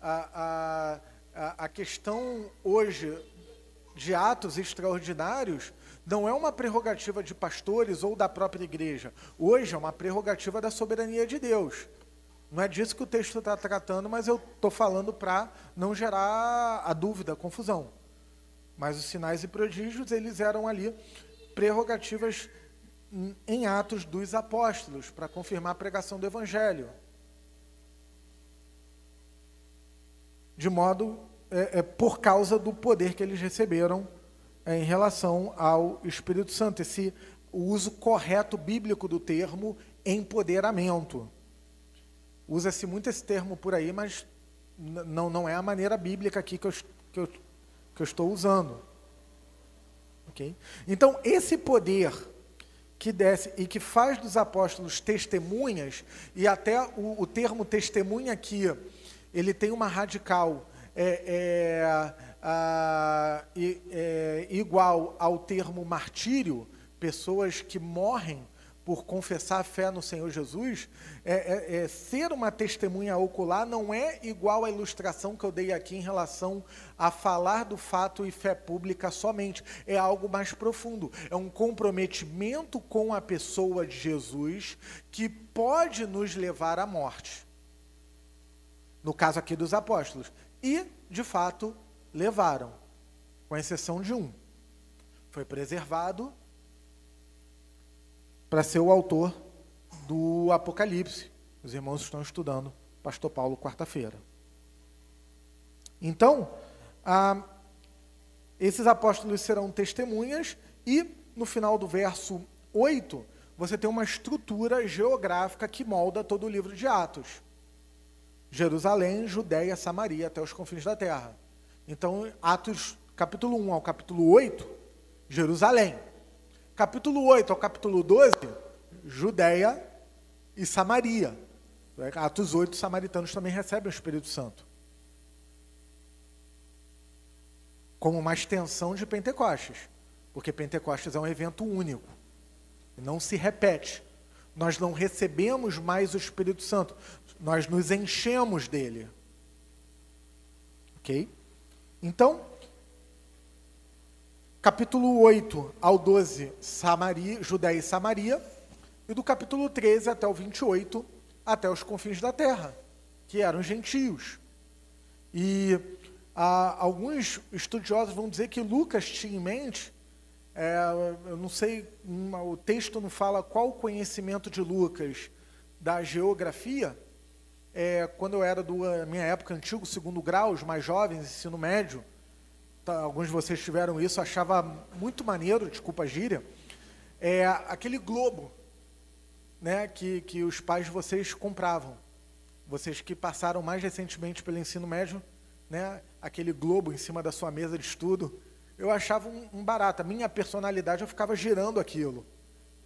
S1: a, a, questão hoje de atos extraordinários não é uma prerrogativa de pastores ou da própria igreja. Hoje é uma prerrogativa da soberania de Deus. Não é disso que o texto está tratando, mas eu estou falando para não gerar a dúvida, a confusão. Mas os sinais e prodígios, eles eram ali prerrogativas em Atos dos Apóstolos, para confirmar a pregação do Evangelho. De modo, é, é, por causa do poder que eles receberam é, em relação ao Espírito Santo, esse o uso correto bíblico do termo empoderamento. Usa-se muito esse termo por aí, mas não, não é a maneira bíblica aqui que eu, que eu, que eu estou usando. Okay? Então, esse poder que desce e que faz dos apóstolos testemunhas, e até o, o termo testemunha aqui, ele tem uma radical é, é, a, é, igual ao termo martírio, pessoas que morrem por confessar a fé no Senhor Jesus, é, é, é, ser uma testemunha ocular não é igual à ilustração que eu dei aqui em relação a falar do fato e fé pública somente. É algo mais profundo. É um comprometimento com a pessoa de Jesus que pode nos levar à morte. No caso aqui dos apóstolos. E, de fato, levaram, com exceção de um. Foi preservado para ser o autor do Apocalipse. Os irmãos estão estudando Pastor Paulo quarta-feira. Então, ah, esses apóstolos serão testemunhas e no final do verso 8, você tem uma estrutura geográfica que molda todo o livro de Atos. Jerusalém, Judéia, Samaria, até os confins da terra. Então, Atos capítulo 1 ao capítulo 8, Jerusalém. Capítulo 8 ao capítulo 12, Judéia e Samaria. Atos 8, os samaritanos também recebem o Espírito Santo. Como uma extensão de Pentecostes. Porque Pentecostes é um evento único. Não se repete. Nós não recebemos mais o Espírito Santo. Nós nos enchemos dele. Ok? Então, capítulo 8 ao 12, Samaria, Judéia e Samaria, e do capítulo 13 até o 28, até os confins da terra, que eram gentios. E ah, alguns estudiosos vão dizer que Lucas tinha em mente, é, eu não sei, uma, o texto não fala qual o conhecimento de Lucas da geografia, é, quando eu era do minha época antigo, segundo grau, os mais jovens, ensino médio, tá, alguns de vocês tiveram isso, achava muito maneiro, desculpa a gíria, é aquele globo né, que, que os pais de vocês compravam. Vocês que passaram mais recentemente pelo ensino médio, né, aquele globo em cima da sua mesa de estudo, eu achava um, um barato. A minha personalidade, eu ficava girando aquilo.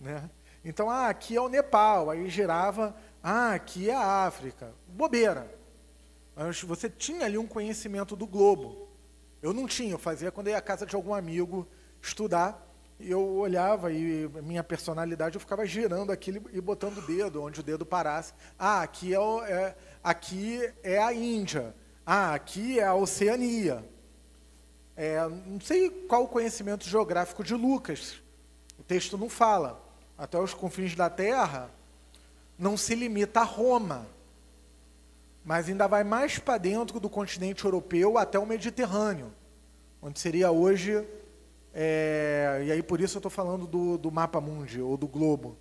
S1: Né? Então, ah, aqui é o Nepal, aí girava, ah, aqui é a África. Bobeira. Mas você tinha ali um conhecimento do globo. Eu não tinha, eu fazia quando ia à casa de algum amigo estudar, e eu olhava e minha personalidade eu ficava girando aquilo e botando o dedo onde o dedo parasse. Ah, aqui é, o, é, aqui é a Índia. Ah, aqui é a Oceania. É, não sei qual o conhecimento geográfico de Lucas. O texto não fala. Até os confins da terra não se limita a Roma mas ainda vai mais para dentro do continente europeu até o Mediterrâneo, onde seria hoje, é, e aí por isso eu estou falando do, do mapa mundi, ou do globo.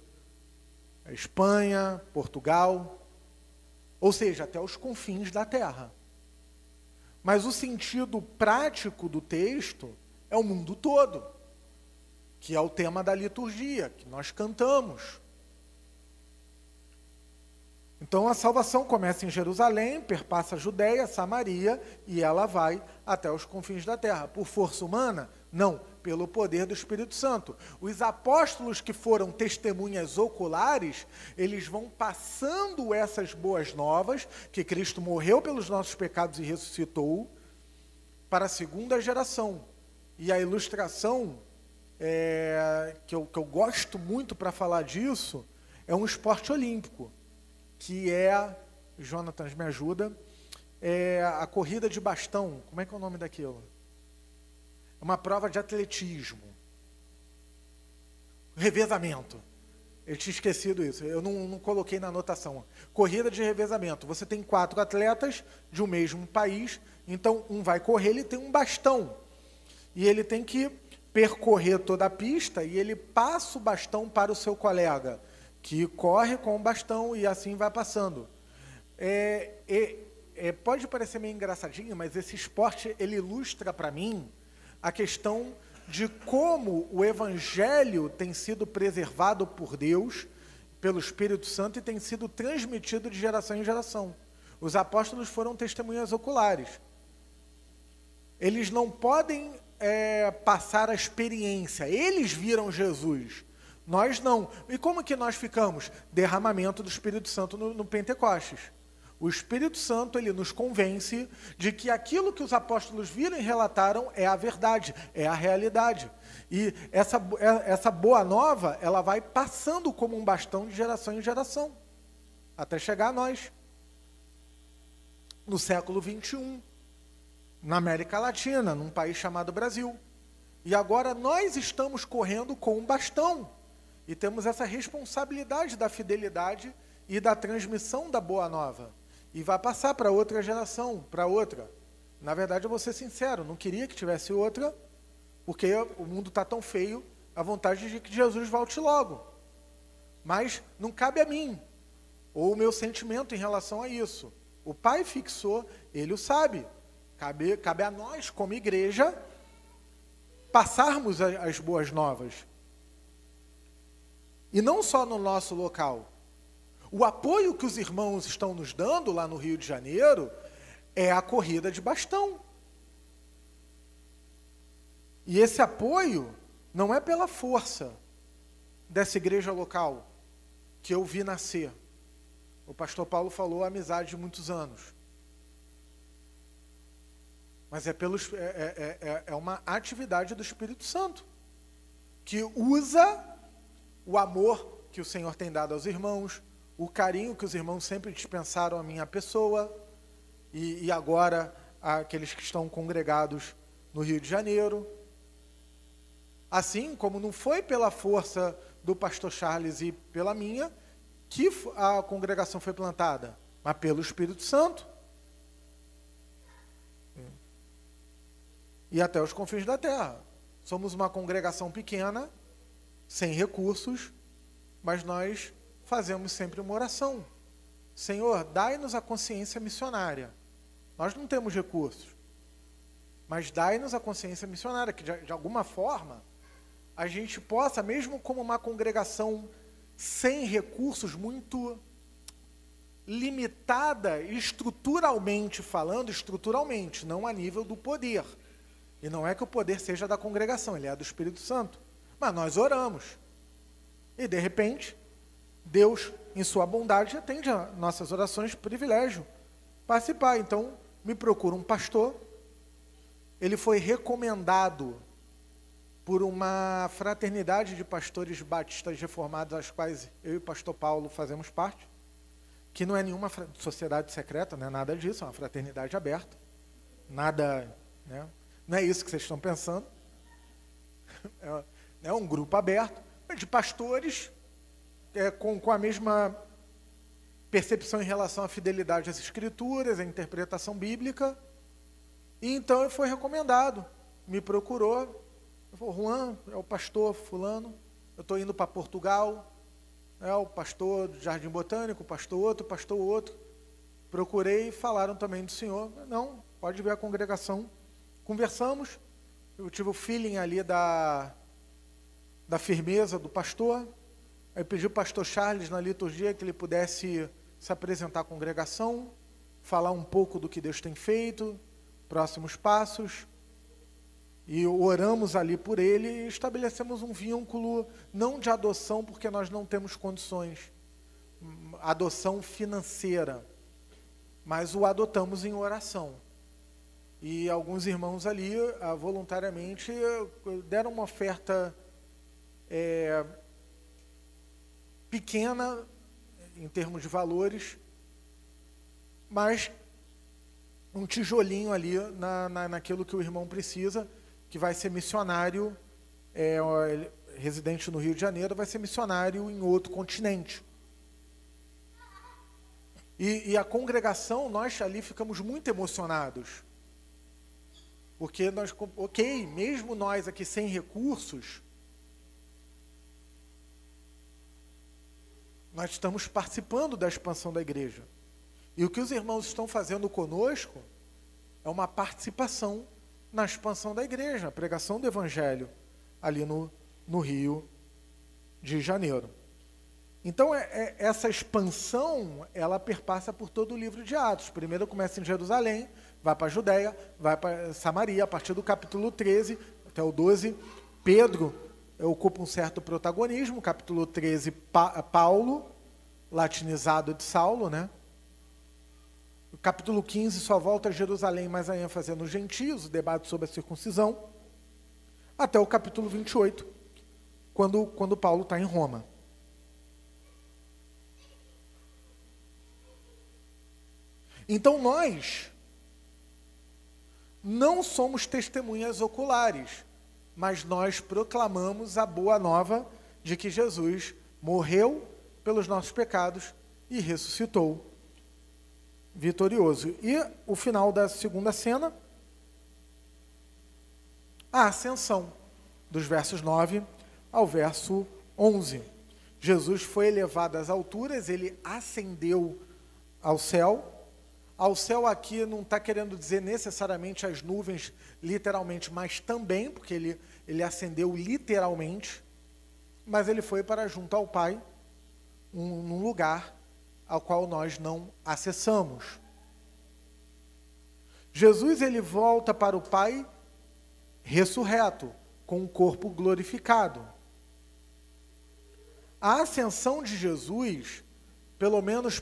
S1: Espanha, Portugal, ou seja, até os confins da Terra. Mas o sentido prático do texto é o mundo todo, que é o tema da liturgia, que nós cantamos. Então a salvação começa em Jerusalém, perpassa a Judéia, Samaria e ela vai até os confins da terra. Por força humana? Não, pelo poder do Espírito Santo. Os apóstolos que foram testemunhas oculares, eles vão passando essas boas novas, que Cristo morreu pelos nossos pecados e ressuscitou, para a segunda geração. E a ilustração é, que, eu, que eu gosto muito para falar disso é um esporte olímpico que é, Jonatas me ajuda, é a corrida de bastão. Como é que é o nome daquilo? Uma prova de atletismo. revezamento. Eu tinha esquecido isso, eu não, não, coloquei na anotação. Corrida de revezamento. Você tem quatro atletas de um mesmo país, então um vai correr, ele tem um bastão. E ele tem que percorrer toda a pista e ele passa o bastão para o seu colega, que corre com o bastão e assim vai passando. É, é, é, pode parecer meio engraçadinho, mas esse esporte ele ilustra para mim a questão de como o Evangelho tem sido preservado por Deus, pelo Espírito Santo, e tem sido transmitido de geração em geração. Os apóstolos foram testemunhas oculares. Eles não podem é, passar a experiência, eles viram Jesus. Nós não. E como que nós ficamos? Derramamento do Espírito Santo no, no Pentecostes. O Espírito Santo ele nos convence de que aquilo que os apóstolos viram e relataram é a verdade, é a realidade. E essa, é, essa boa nova, ela vai passando como um bastão de geração em geração, até chegar a nós. No século 21, na América Latina, num país chamado Brasil. E agora nós estamos correndo com um bastão e temos essa responsabilidade da fidelidade e da transmissão da boa nova e vai passar para outra geração, para outra. Na verdade, eu vou ser sincero, não queria que tivesse outra, porque o mundo está tão feio, a vontade de que Jesus volte logo. Mas não cabe a mim, ou o meu sentimento em relação a isso. O Pai fixou, ele o sabe. Cabe, cabe a nós, como igreja, passarmos as boas novas. E não só no nosso local, o apoio que os irmãos estão nos dando lá no Rio de Janeiro é a corrida de bastão. E esse apoio não é pela força dessa igreja local que eu vi nascer. O pastor Paulo falou amizade de muitos anos. Mas é, pelos, é, é, é, é uma atividade do Espírito Santo que usa o amor que o Senhor tem dado aos irmãos, o carinho que os irmãos sempre dispensaram à minha pessoa, e, e agora aqueles que estão congregados no Rio de Janeiro. Assim como não foi pela força do pastor Charles e pela minha que a congregação foi plantada, mas pelo Espírito Santo. E até os confins da terra. Somos uma congregação pequena, sem recursos, mas nós fazemos sempre uma oração. Senhor, dai-nos a consciência missionária. Nós não temos recursos, mas dai-nos a consciência missionária, que de, de alguma forma a gente possa, mesmo como uma congregação sem recursos, muito limitada estruturalmente falando, estruturalmente, não a nível do poder. E não é que o poder seja da congregação, ele é do Espírito Santo. Mas nós oramos. E de repente, Deus, em sua bondade, atende a nossas orações, privilégio participar. Então, me procura um pastor. Ele foi recomendado por uma fraternidade de pastores batistas reformados, às quais eu e o pastor Paulo fazemos parte, que não é nenhuma sociedade secreta, não é nada disso, é uma fraternidade aberta. Nada, né? não é isso que vocês estão pensando. (laughs) É, é um grupo aberto de pastores é, com, com a mesma percepção em relação à fidelidade às escrituras, à interpretação bíblica. E então ele foi recomendado, me procurou. Eu falei, Juan, é o pastor fulano, eu estou indo para Portugal, é o pastor do Jardim Botânico, pastor outro, pastor outro. Procurei falaram também do senhor. Não, pode ver a congregação. Conversamos, eu tive o feeling ali da, da firmeza do pastor, Aí pedi o pastor Charles na liturgia que ele pudesse se apresentar à congregação, falar um pouco do que Deus tem feito, próximos passos. E oramos ali por ele e estabelecemos um vínculo não de adoção, porque nós não temos condições, adoção financeira, mas o adotamos em oração. E alguns irmãos ali, ah, voluntariamente, deram uma oferta é, pequena em termos de valores, mas um tijolinho ali na, na, naquilo que o irmão precisa, que vai ser missionário. É, residente no Rio de Janeiro vai ser missionário em outro continente. E, e a congregação, nós ali ficamos muito emocionados. Porque nós, ok, mesmo nós aqui sem recursos, nós estamos participando da expansão da igreja. E o que os irmãos estão fazendo conosco é uma participação na expansão da igreja, a pregação do evangelho ali no, no Rio de Janeiro. Então, é, é, essa expansão, ela perpassa por todo o livro de Atos. Primeiro começa em Jerusalém, vai para a Judéia, vai para Samaria, a partir do capítulo 13 até o 12. Pedro ocupa um certo protagonismo, capítulo 13, pa, Paulo, latinizado de Saulo, né? O capítulo 15 só volta a Jerusalém, mas a ênfase é nos gentios, o debate sobre a circuncisão, até o capítulo 28, quando, quando Paulo está em Roma. Então nós não somos testemunhas oculares, mas nós proclamamos a boa nova de que Jesus morreu pelos nossos pecados e ressuscitou vitorioso. E o final da segunda cena, a ascensão, dos versos 9 ao verso 11. Jesus foi elevado às alturas, ele ascendeu ao céu. Ao céu aqui não está querendo dizer necessariamente as nuvens, literalmente, mas também, porque ele, ele ascendeu literalmente, mas ele foi para junto ao Pai, um, lugar ao qual nós não acessamos. Jesus ele volta para o Pai ressurreto, com o corpo glorificado. A ascensão de Jesus, pelo menos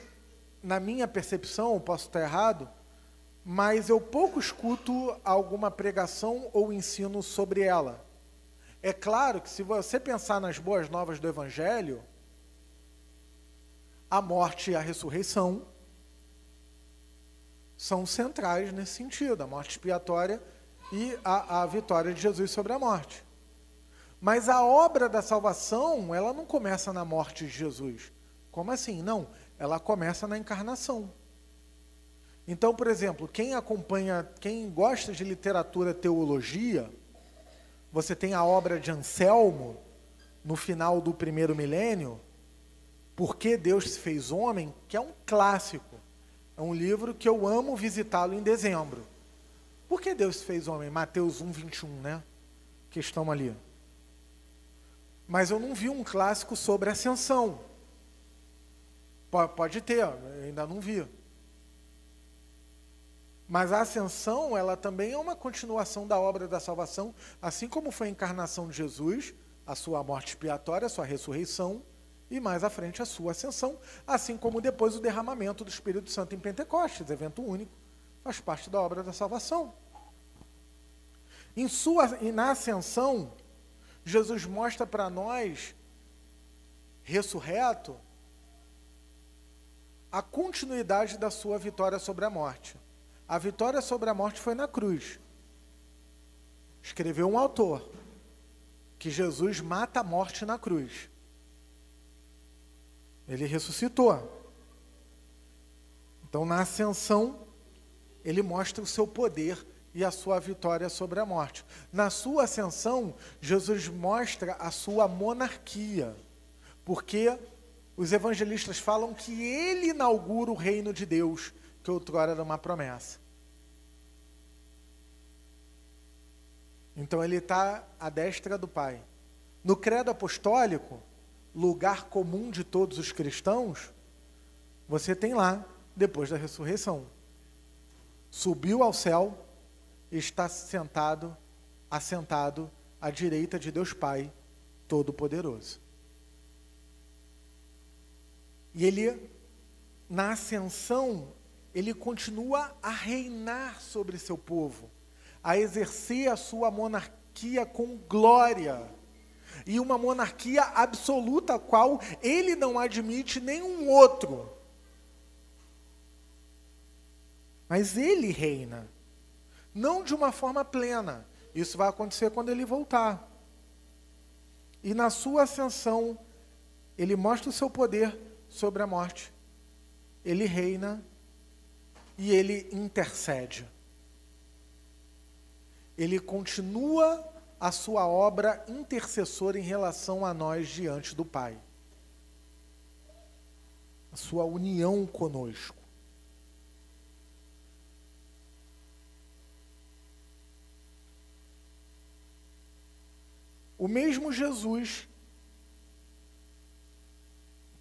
S1: na minha percepção, posso estar errado, mas eu pouco escuto alguma pregação ou ensino sobre ela. É claro que se você pensar nas boas novas do Evangelho, a morte e a ressurreição são centrais nesse sentido, a morte expiatória e a, a vitória de Jesus sobre a morte. Mas a obra da salvação, ela não começa na morte de Jesus. Como assim? Não, ela começa na encarnação. Então, por exemplo, quem acompanha, quem gosta de literatura teologia, você tem a obra de Anselmo, no final do primeiro milênio, por que Deus se fez homem, que é um clássico. É um livro que eu amo visitá-lo em dezembro. Por que Deus se fez homem? Mateus 1, 21, né? Que estão ali. Mas eu não vi um clássico sobre ascensão. Pode ter, ainda não vi. Mas a ascensão, ela também é uma continuação da obra da salvação, assim como foi a encarnação de Jesus, a sua morte expiatória, a sua ressurreição, e mais à frente a sua ascensão, assim como depois o derramamento do Espírito Santo em Pentecostes, evento único, faz parte da obra da salvação. Em sua, e na ascensão, Jesus mostra para nós, ressurreto, a continuidade da sua vitória sobre a morte. A vitória sobre a morte foi na cruz. Escreveu um autor que Jesus mata a morte na cruz. Ele ressuscitou. Então, na ascensão, ele mostra o seu poder e a sua vitória sobre a morte. Na sua ascensão, Jesus mostra a sua monarquia, porque os evangelistas falam que ele inaugura o reino de Deus, que outrora era uma promessa. Então ele está à destra do Pai. No credo apostólico, lugar comum de todos os cristãos, você tem lá, depois da ressurreição. Subiu ao céu, está sentado, assentado à direita de Deus Pai Todo-Poderoso. E ele, na ascensão, ele continua a reinar sobre seu povo, a exercer a sua monarquia com glória e uma monarquia absoluta, a qual ele não admite nenhum outro. Mas ele reina, não de uma forma plena. Isso vai acontecer quando ele voltar. E na sua ascensão, ele mostra o seu poder sobre a morte. Ele reina e ele intercede. Ele continua a sua obra intercessora em relação a nós diante do Pai. A sua união conosco. O mesmo Jesus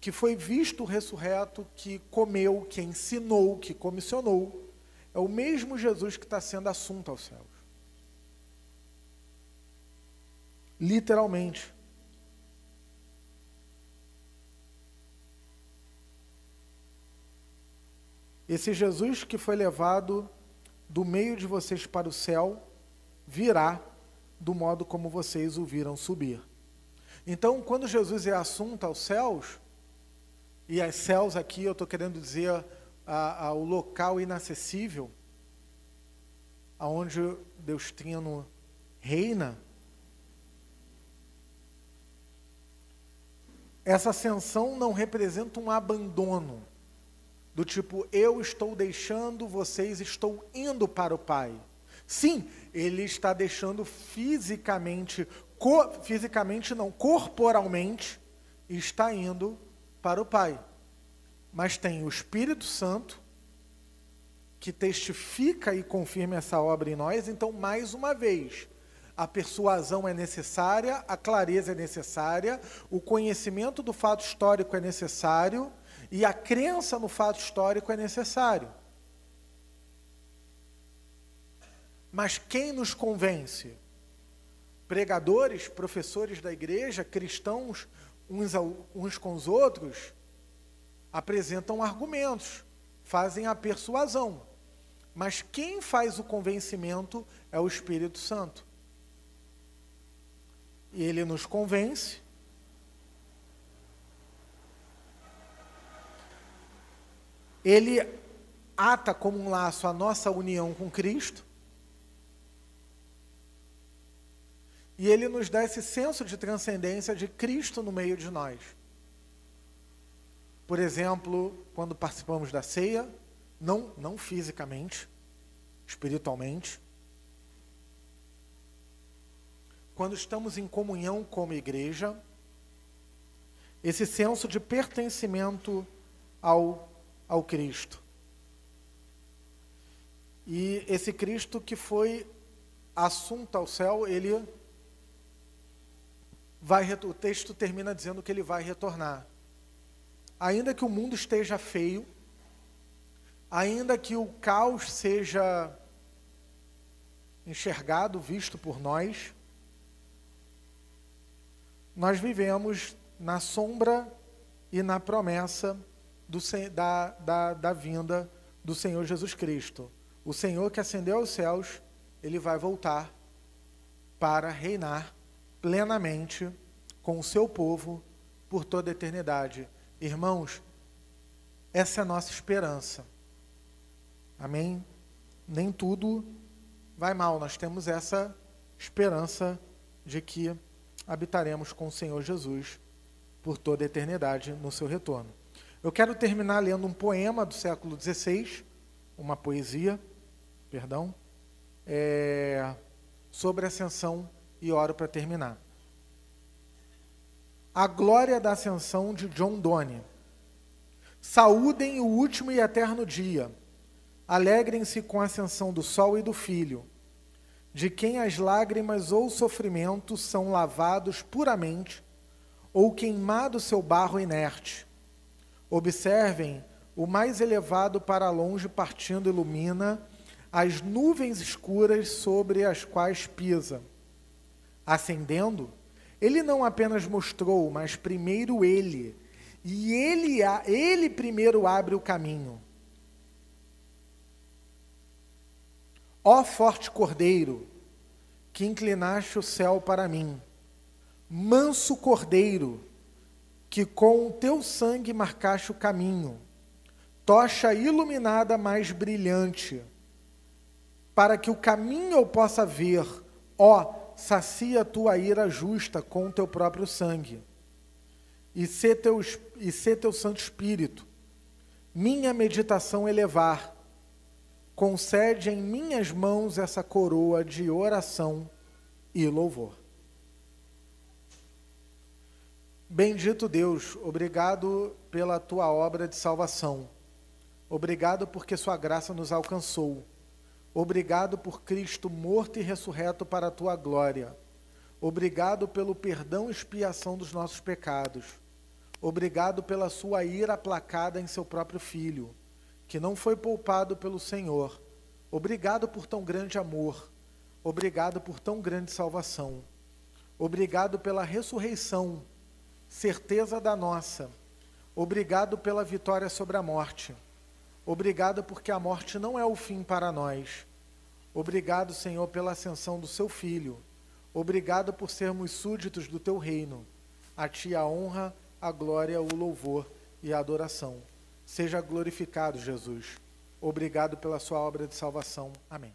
S1: que foi visto ressurreto, que comeu, que ensinou, que comissionou, é o mesmo Jesus que está sendo assunto aos céus. Literalmente. Esse Jesus que foi levado do meio de vocês para o céu virá do modo como vocês o viram subir. Então, quando Jesus é assunto aos céus, e as céus aqui eu estou querendo dizer a, a, o local inacessível, aonde Deus Trino reina, essa ascensão não representa um abandono, do tipo, eu estou deixando, vocês estou indo para o Pai. Sim, ele está deixando fisicamente, fisicamente não, corporalmente, está indo para o Pai. Mas tem o Espírito Santo, que testifica e confirma essa obra em nós, então, mais uma vez, a persuasão é necessária, a clareza é necessária, o conhecimento do fato histórico é necessário e a crença no fato histórico é necessário. Mas quem nos convence? Pregadores, professores da igreja, cristãos, uns, uns com os outros, apresentam argumentos, fazem a persuasão. Mas quem faz o convencimento é o Espírito Santo e ele nos convence. Ele ata como um laço a nossa união com Cristo. E ele nos dá esse senso de transcendência de Cristo no meio de nós. Por exemplo, quando participamos da ceia, não, não fisicamente, espiritualmente, quando estamos em comunhão como igreja, esse senso de pertencimento ao, ao Cristo. E esse Cristo que foi assunto ao céu, ele vai o texto termina dizendo que ele vai retornar. Ainda que o mundo esteja feio, ainda que o caos seja enxergado, visto por nós, nós vivemos na sombra e na promessa do, da, da, da vinda do Senhor Jesus Cristo. O Senhor que ascendeu aos céus, ele vai voltar para reinar plenamente com o seu povo por toda a eternidade. Irmãos, essa é a nossa esperança. Amém? Nem tudo vai mal, nós temos essa esperança de que habitaremos com o Senhor Jesus por toda a eternidade no seu retorno. Eu quero terminar lendo um poema do século XVI, uma poesia, perdão, é, sobre a ascensão e oro para terminar. A glória da ascensão de John Donne. Saúdem o último e eterno dia. Alegrem-se com a ascensão do sol e do filho de quem as lágrimas ou sofrimento são lavados puramente, ou queimado seu barro inerte. Observem, o mais elevado para longe partindo ilumina as nuvens escuras sobre as quais pisa. Ascendendo, ele não apenas mostrou, mas primeiro ele, e ele, ele primeiro abre o caminho. Ó forte cordeiro, que inclinaste o céu para mim, manso cordeiro, que com o teu sangue marcaste o caminho, tocha iluminada mais brilhante, para que o caminho eu possa ver, ó sacia tua ira justa com o teu próprio sangue, e se teu, e se teu Santo Espírito, minha meditação elevar, concede em minhas mãos essa coroa de oração e louvor. Bendito Deus, obrigado pela tua obra de salvação. Obrigado porque sua graça nos alcançou. Obrigado por Cristo morto e ressurreto para a tua glória. Obrigado pelo perdão e expiação dos nossos pecados. Obrigado pela sua ira aplacada em seu próprio filho, que não foi poupado pelo Senhor. Obrigado por tão grande amor. Obrigado por tão grande salvação. Obrigado pela ressurreição, certeza da nossa. Obrigado pela vitória sobre a morte. Obrigado porque a morte não é o fim para nós. Obrigado, Senhor, pela ascensão do seu filho. Obrigado por sermos súditos do teu reino. A ti a honra, a glória, o louvor e a adoração. Seja glorificado, Jesus. Obrigado pela sua obra de salvação. Amém.